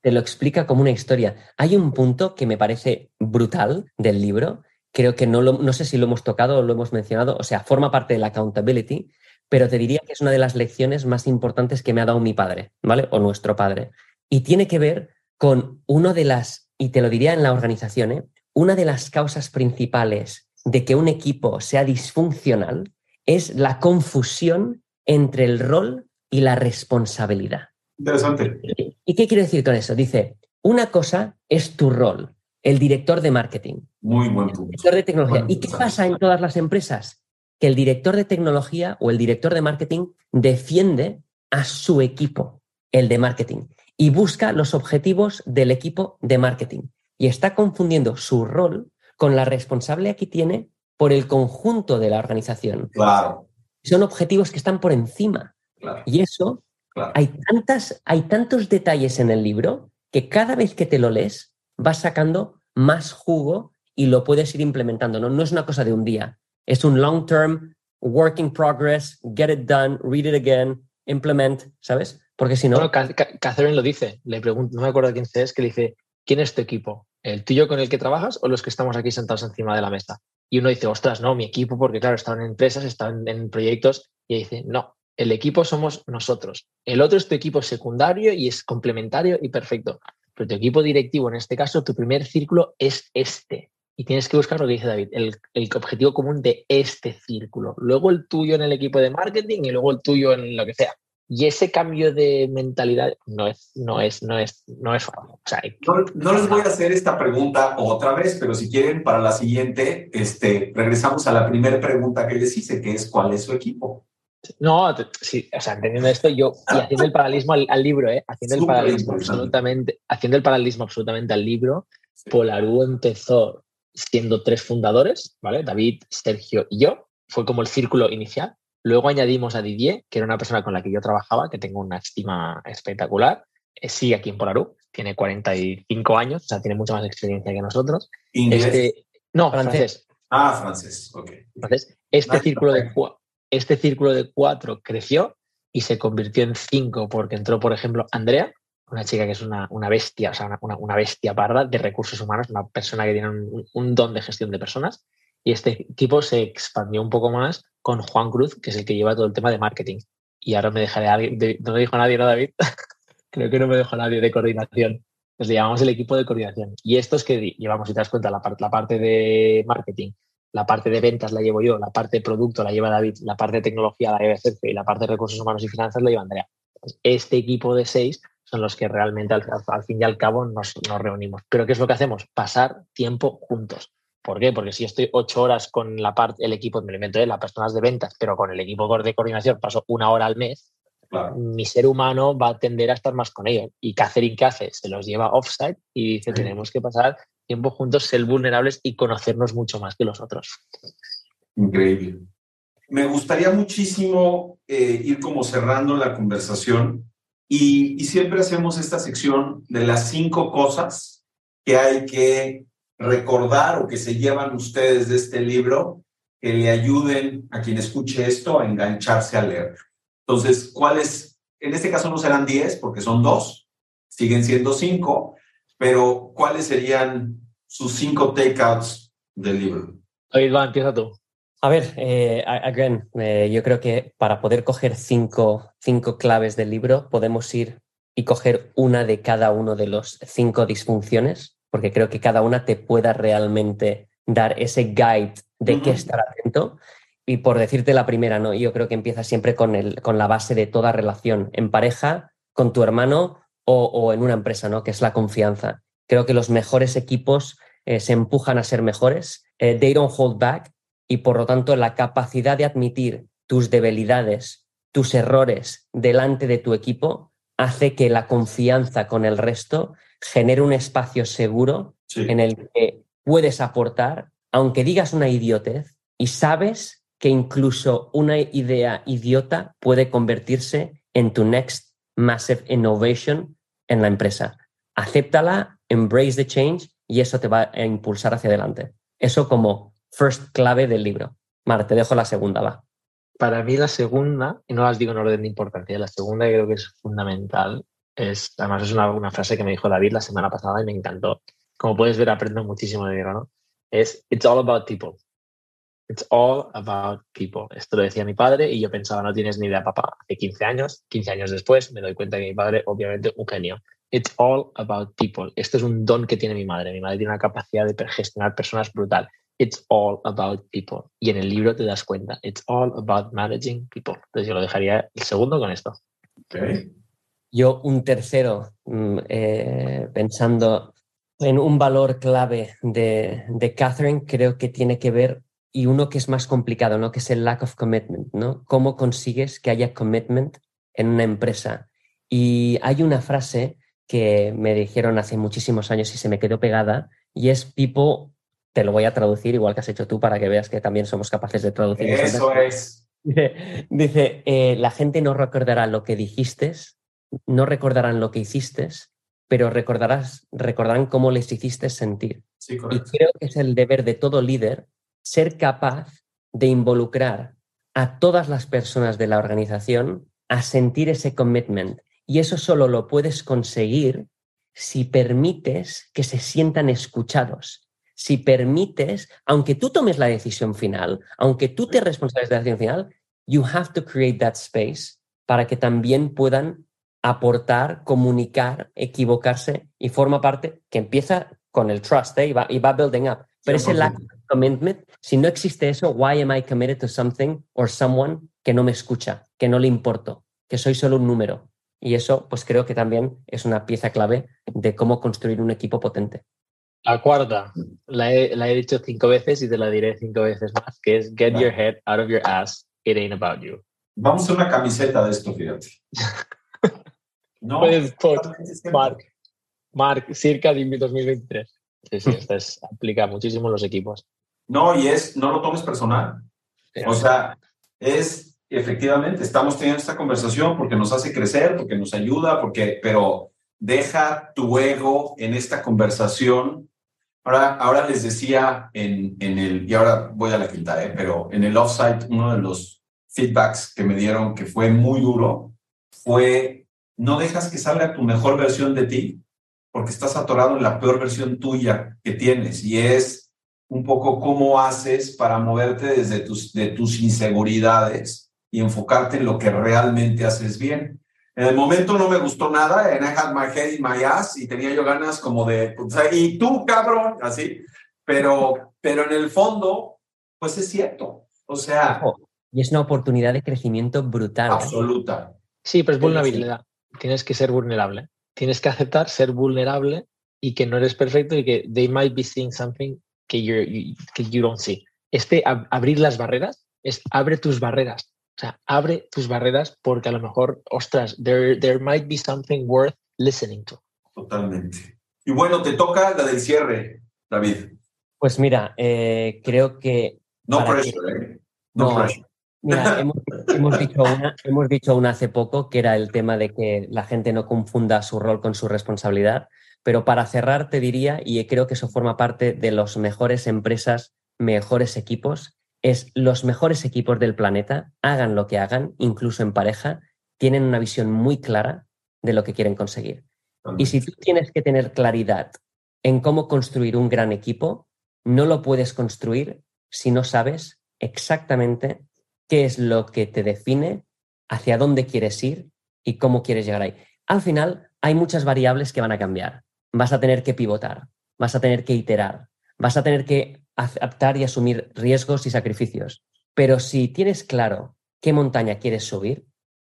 te lo explica como una historia. Hay un punto que me parece brutal del libro, creo que no, no sé si lo hemos tocado o lo hemos mencionado, o sea, forma parte de la accountability, pero te diría que es una de las lecciones más importantes que me ha dado mi padre, ¿vale? O nuestro padre. Y tiene que ver con una de las, y te lo diría en la organización, ¿eh? una de las causas principales de que un equipo sea disfuncional es la confusión entre el rol y la responsabilidad. Interesante. ¿Y qué quiere decir con eso? Dice, una cosa es tu rol, el director de marketing. Muy buen punto. El director de tecnología. ¿Y qué pasa en todas las empresas? Que el director de tecnología o el director de marketing defiende a su equipo, el de marketing y busca los objetivos del equipo de marketing. Y está confundiendo su rol con la responsabilidad que tiene por el conjunto de la organización. Claro. Son objetivos que están por encima. Y eso, hay, tantas, hay tantos detalles en el libro que cada vez que te lo lees vas sacando más jugo y lo puedes ir implementando. No, no es una cosa de un día, es un long term, working progress, get it done, read it again, implement, ¿sabes? Porque si no. Bueno, Catherine lo dice, le pregunto, no me acuerdo quién es, que le dice: ¿Quién es tu equipo? ¿El tuyo con el que trabajas o los que estamos aquí sentados encima de la mesa? Y uno dice: Ostras, no, mi equipo, porque claro, están en empresas, están en proyectos. Y dice: No, el equipo somos nosotros. El otro es tu equipo secundario y es complementario y perfecto. Pero tu equipo directivo, en este caso, tu primer círculo es este. Y tienes que buscar lo que dice David, el, el, objetivo común de este círculo. Luego el tuyo en el equipo de marketing y luego el tuyo en lo que sea. Y ese cambio de mentalidad no es, no es, no es, no es o sea, no, les voy a hacer esta pregunta otra vez, pero si quieren para la siguiente, este, regresamos a la primera pregunta que les hice, que es ¿cuál es su equipo? No, sí, o sea, entendiendo esto, yo, y haciendo el paralelismo al, libro, ¿eh? haciendo el paralelismo absolutamente, haciendo el paralelismo absolutamente al libro, Polarú empezó siendo tres fundadores, ¿vale? David, Sergio y yo, fue como el círculo inicial Luego añadimos a Didier, que era una persona con la que yo trabajaba, que tengo una estima espectacular. Eh, sigue aquí en Polarú, tiene 45 años, o sea, tiene mucha más experiencia que nosotros. ¿Inglés? Este, no, francés. Ah, francés, ok. Entonces, este Ah, círculo, de, este círculo de cuatro creció y se convirtió en cinco porque entró, por ejemplo, Andrea, una chica que es una, una bestia, o sea, una, una- bestia parda de recursos humanos, una persona que tiene un, don de gestión de personas. Y este equipo se expandió un poco más con Juan Cruz, que es el que lleva todo el tema de marketing. Y ahora me dejaré alguien, de- no me dijo nadie, ¿no, David? Creo que no me dejó nadie de coordinación. Pues le llamamos el equipo de coordinación. Y estos que llevamos, si te das cuenta, la, la parte de marketing, la parte de ventas la llevo yo, la parte de producto la lleva David, la parte de tecnología la lleva Sergio y la parte de recursos humanos y finanzas la lleva Andrea. Este equipo de seis son los que realmente al, fin y al cabo nos, nos reunimos. Pero ¿qué es lo que hacemos? Pasar tiempo juntos. ¿Por qué? Porque si yo estoy ocho horas con la parte, el equipo, me lo invento, ¿eh? las personas de ventas, pero con el equipo de coordinación paso una hora al mes, Claro. mi ser humano va a tender a estar más con ellos. Y Catherine, ¿qué hace? Se los lleva offsite y dice, Sí. tenemos que pasar tiempo juntos, ser vulnerables y conocernos mucho más que los otros. Increíble. Me gustaría muchísimo eh, ir como cerrando la conversación y, y siempre hacemos esta sección de las cinco cosas que hay que recordar o que se llevan ustedes de este libro que le ayuden a quien escuche esto a engancharse a leer. Entonces, ¿cuáles? En este caso no serán 10 porque son dos, siguen siendo cinco, pero ¿cuáles serían sus cinco takeouts del libro? David, va, empieza tú. A ver, eh, a- again, eh, yo creo que para poder coger cinco, cinco claves del libro, podemos ir y coger una de cada uno de los cinco disfunciones, porque creo que cada una te pueda realmente dar ese guide de qué Ujú. estar atento. Y por decirte la primera, ¿no? Yo creo que empieza siempre con, el, con la base de toda relación, en pareja, con tu hermano o, o en una empresa, ¿no? Que es la confianza. Creo que los mejores equipos eh, se empujan a ser mejores. eh, they don't hold back y por lo tanto la capacidad de admitir tus debilidades, tus errores delante de tu equipo hace que la confianza con el resto genere un espacio seguro Sí. en el que puedes aportar, aunque digas una idiotez, y sabes que incluso una idea idiota puede convertirse en tu next massive innovation en la empresa. Acéptala, embrace the change y eso te va a impulsar hacia adelante. Eso como first clave del libro. Mar, te dejo la segunda, va. Para mí la segunda, y no las digo en orden de importancia, la segunda creo que es fundamental, es, además es una, frase que me dijo David la semana pasada y me encantó. Como puedes ver, aprendo muchísimo de libro, ¿no? Es, it's all about people. It's all about people. Esto lo decía mi padre y yo pensaba, no tienes ni idea, papá. Hace 15 años, 15 años después, me doy cuenta que mi padre, obviamente, un genio. It's all about people. Esto es un don que tiene mi madre. Mi madre tiene una capacidad de gestionar personas brutal. It's all about people. Y en el libro te das cuenta. It's all about managing people. Entonces yo lo dejaría el segundo con esto. Ok. Yo un tercero, mm, eh, pensando en un valor clave de, de Catherine, creo que tiene que ver, y uno que es más complicado, ¿no? que es el lack of commitment. ¿no? ¿Cómo consigues que haya commitment en una empresa? Y hay una frase que me dijeron hace muchísimos años y se me quedó pegada, y es people, te lo voy a traducir igual que has hecho tú para que veas que también somos capaces de traducir. Eso es. Dice, dice, eh, la gente no recordará lo que dijiste, no recordarán lo que hiciste, pero recordarás, recordarán cómo les hiciste sentir. Sí, Y creo que es el deber de todo líder ser capaz de involucrar a todas las personas de la organización a sentir ese commitment. Y eso solo lo puedes conseguir si permites que se sientan escuchados. Si permites, aunque tú tomes la decisión final, aunque tú te responsabilices de la decisión final, you have to create that space para que también puedan aportar, comunicar, equivocarse y forma parte que empieza con el trust ¿eh? y, va, y va building up. Pero ese 100%. lack of commitment, si no existe eso, why am I committed to something or someone que no me escucha, que no le importo, que soy solo un número? Y eso, pues creo que también es una pieza clave de cómo construir un equipo potente. La cuarta, la he, la he dicho cinco veces y te la diré cinco veces más, que es get your head out of your ass, it ain't about you. Vamos a hacer una camiseta de esto, fíjate. No, Puedes. Mark, Mark, circa de 2023. Sí, sí, esto es, aplica muchísimo en los equipos. No, y es, no lo tomes personal. O sea, es, efectivamente, estamos teniendo esta conversación porque nos hace crecer, porque nos ayuda, porque, pero deja tu ego en esta conversación. Ahora, ahora les decía en, en el, y ahora voy a la quinta, ¿eh? pero en el offsite, uno de los feedbacks que me dieron que fue muy duro fue, no dejas que salga tu mejor versión de ti porque estás atorado en la peor versión tuya que tienes y es un poco cómo haces para moverte desde tus, de tus inseguridades y enfocarte en lo que realmente haces bien. En el momento no me gustó nada, en I had my head in my ass y tenía yo ganas como de, y tú cabrón, así, pero, pero en el fondo, pues es cierto. O sea... Y es una oportunidad de crecimiento brutal. ¿eh? Absoluta. Sí, pero es vulnerabilidad. Tienes que ser vulnerable. Tienes que aceptar ser vulnerable y que no eres perfecto y que they might be seeing something que, you, que you don't see. Este abrir las barreras es abre tus barreras. O sea, abre tus barreras porque a lo mejor, ostras, there, there might be something worth listening to. Totalmente. Y bueno, te toca la del cierre, David. Pues mira, eh, creo que... No pressure, ¿eh? No, pressure. Mira, hemos, dicho una, hemos dicho una hace poco que era el tema de que la gente no confunda su rol con su responsabilidad, pero para cerrar te diría, y creo que eso forma parte de las mejores empresas, mejores equipos, es los mejores equipos del planeta, hagan lo que hagan, incluso en pareja, tienen una visión muy clara de lo que quieren conseguir. Y si tú tienes que tener claridad en cómo construir un gran equipo, no lo puedes construir si no sabes exactamente qué es lo que te define, hacia dónde quieres ir y cómo quieres llegar ahí. Al final, hay muchas variables que van a cambiar. Vas a tener que pivotar, vas a tener que iterar, vas a tener que aceptar y asumir riesgos y sacrificios. Pero si tienes claro qué montaña quieres subir,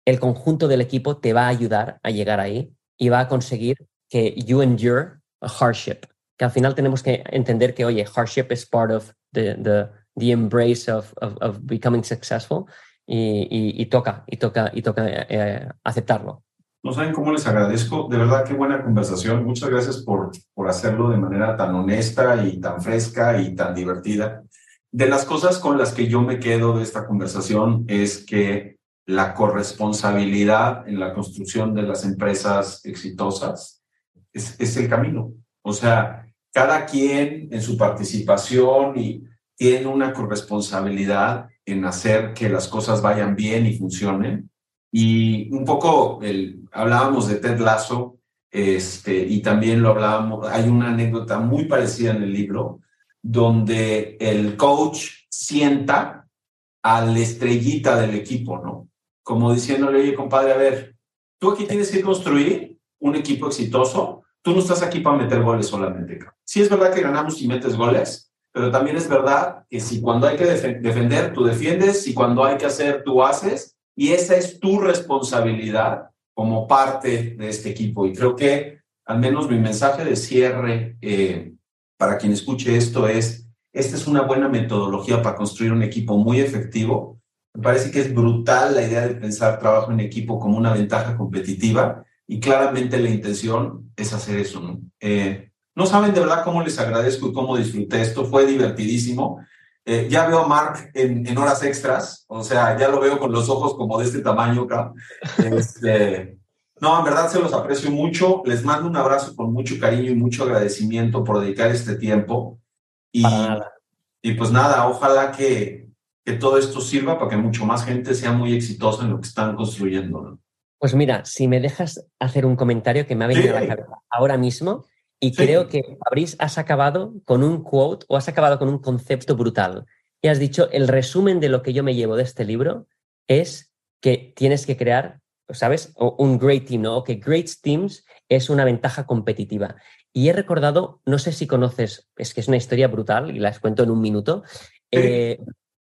el conjunto del equipo te va a ayudar a llegar ahí y va a conseguir que you endure a hardship. Que al final tenemos que entender que, oye, hardship is part of the, the embrace of, of, becoming successful y, toca, y toca, y toca eh, aceptarlo. No saben cómo les agradezco. De verdad, qué buena conversación. Muchas gracias por, por hacerlo de manera tan honesta y tan fresca y tan divertida. De las cosas con las que yo me quedo de esta conversación es que la corresponsabilidad en la construcción de las empresas exitosas es, es el camino. O sea, cada quien en su participación y tiene una corresponsabilidad en hacer que las cosas vayan bien y funcionen. Y un poco el, hablábamos de Ted Lasso, este, y también lo hablábamos, hay una anécdota muy parecida en el libro, donde el coach sienta a la estrellita del equipo, ¿no? Como diciéndole, oye, compadre, a ver, tú aquí tienes que construir un equipo exitoso, tú no estás aquí para meter goles solamente. Sí es verdad que ganamos y metes goles, pero también es verdad que si cuando hay que defender, tú defiendes, y cuando hay que hacer, tú haces, y esa es tu responsabilidad como parte de este equipo. Y creo que al menos mi mensaje de cierre eh, para quien escuche esto es, esta es una buena metodología para construir un equipo muy efectivo. Me parece que es brutal la idea de pensar trabajo en equipo como una ventaja competitiva y claramente la intención es hacer eso. Eh, no saben de verdad cómo les agradezco y cómo disfruté esto. Fue divertidísimo. Eh, ya veo a Mark en, horas extras, o sea, ya lo veo con los ojos como de este tamaño acá. Este, no, en verdad se los aprecio mucho. Les mando un abrazo con mucho cariño y mucho agradecimiento por dedicar este tiempo. Y, y pues nada, ojalá que, que todo esto sirva para que mucho más gente sea muy exitosa en lo que están construyendo. Pues mira, si me dejas hacer un comentario que me ha venido a la cabeza ahora mismo, y creo que Fabriz has acabado con un quote o has acabado con un concepto brutal. Y has dicho, el resumen de lo que yo me llevo de este libro es que tienes que crear, ¿sabes? Un great team, ¿no? O que great teams es una ventaja competitiva. Y he recordado, no sé si conoces, es que es una historia brutal y las cuento en un minuto. Eh,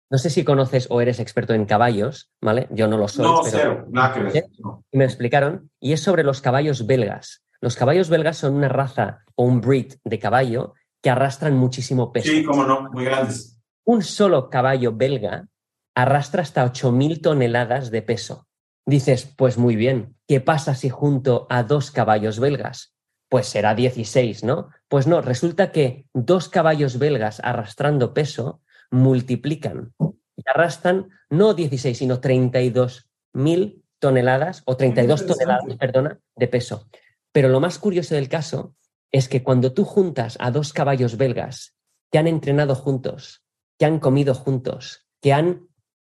no sé si conoces o eres experto en caballos, ¿vale? Yo no lo soy. No, cero, nada que ver. Y me explicaron, y es sobre los caballos belgas. Los caballos belgas son una raza o un breed de caballo que arrastran muchísimo peso. Sí, cómo no, muy grandes. Un solo caballo belga arrastra hasta 8.000 toneladas de peso. Dices, pues muy bien, ¿qué pasa si junto a dos caballos belgas? Pues será 16, ¿no? Pues no, resulta que dos caballos belgas arrastrando peso multiplican y arrastran no 16, sino 32 mil toneladas o 32 toneladas, perdona, de peso. Pero lo más curioso del caso es que cuando tú juntas a dos caballos belgas que han entrenado juntos, que han comido juntos, que han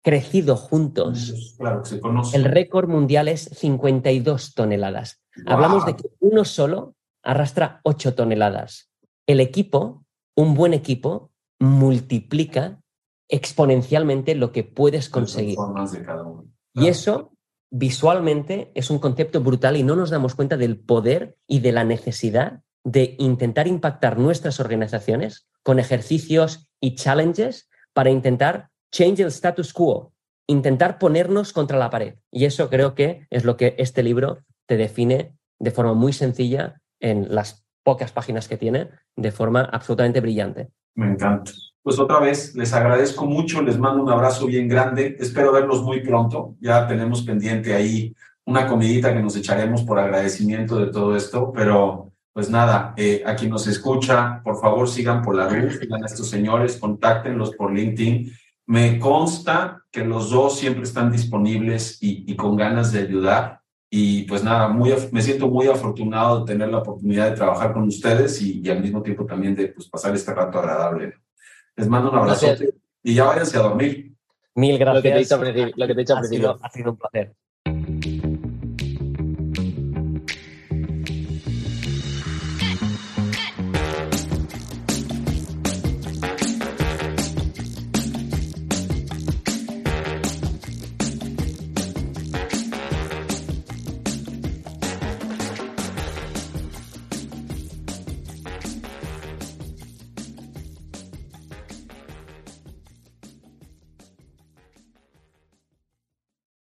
crecido juntos, el récord mundial es 52 toneladas. Hablamos de que uno solo arrastra 8 toneladas. El equipo, un buen equipo, multiplica exponencialmente lo que puedes conseguir. Y eso visualmente es un concepto brutal y no nos damos cuenta del poder y de la necesidad de intentar impactar nuestras organizaciones con ejercicios y challenges para intentar change el status quo, intentar ponernos contra la pared. Y eso creo que es lo que este libro te define de forma muy sencilla en las pocas páginas que tiene, de forma absolutamente brillante. Me encanta. Pues otra vez, les agradezco mucho, les mando un abrazo bien grande, espero verlos muy pronto, ya tenemos pendiente ahí una comidita que nos echaremos por agradecimiento de todo esto, pero pues nada, eh, a quien nos escucha, por favor sigan por la red, sigan a estos señores, contáctenlos por LinkedIn. Me consta que los dos siempre están disponibles y, con ganas de ayudar. Y pues nada, muy, me siento muy afortunado de tener la oportunidad de trabajar con ustedes y, al mismo tiempo también de pues, pasar este rato agradable. Les mando un abrazo y ya váyanse a dormir. Mil gracias. Lo que te he dicho al principio. ha sido un placer.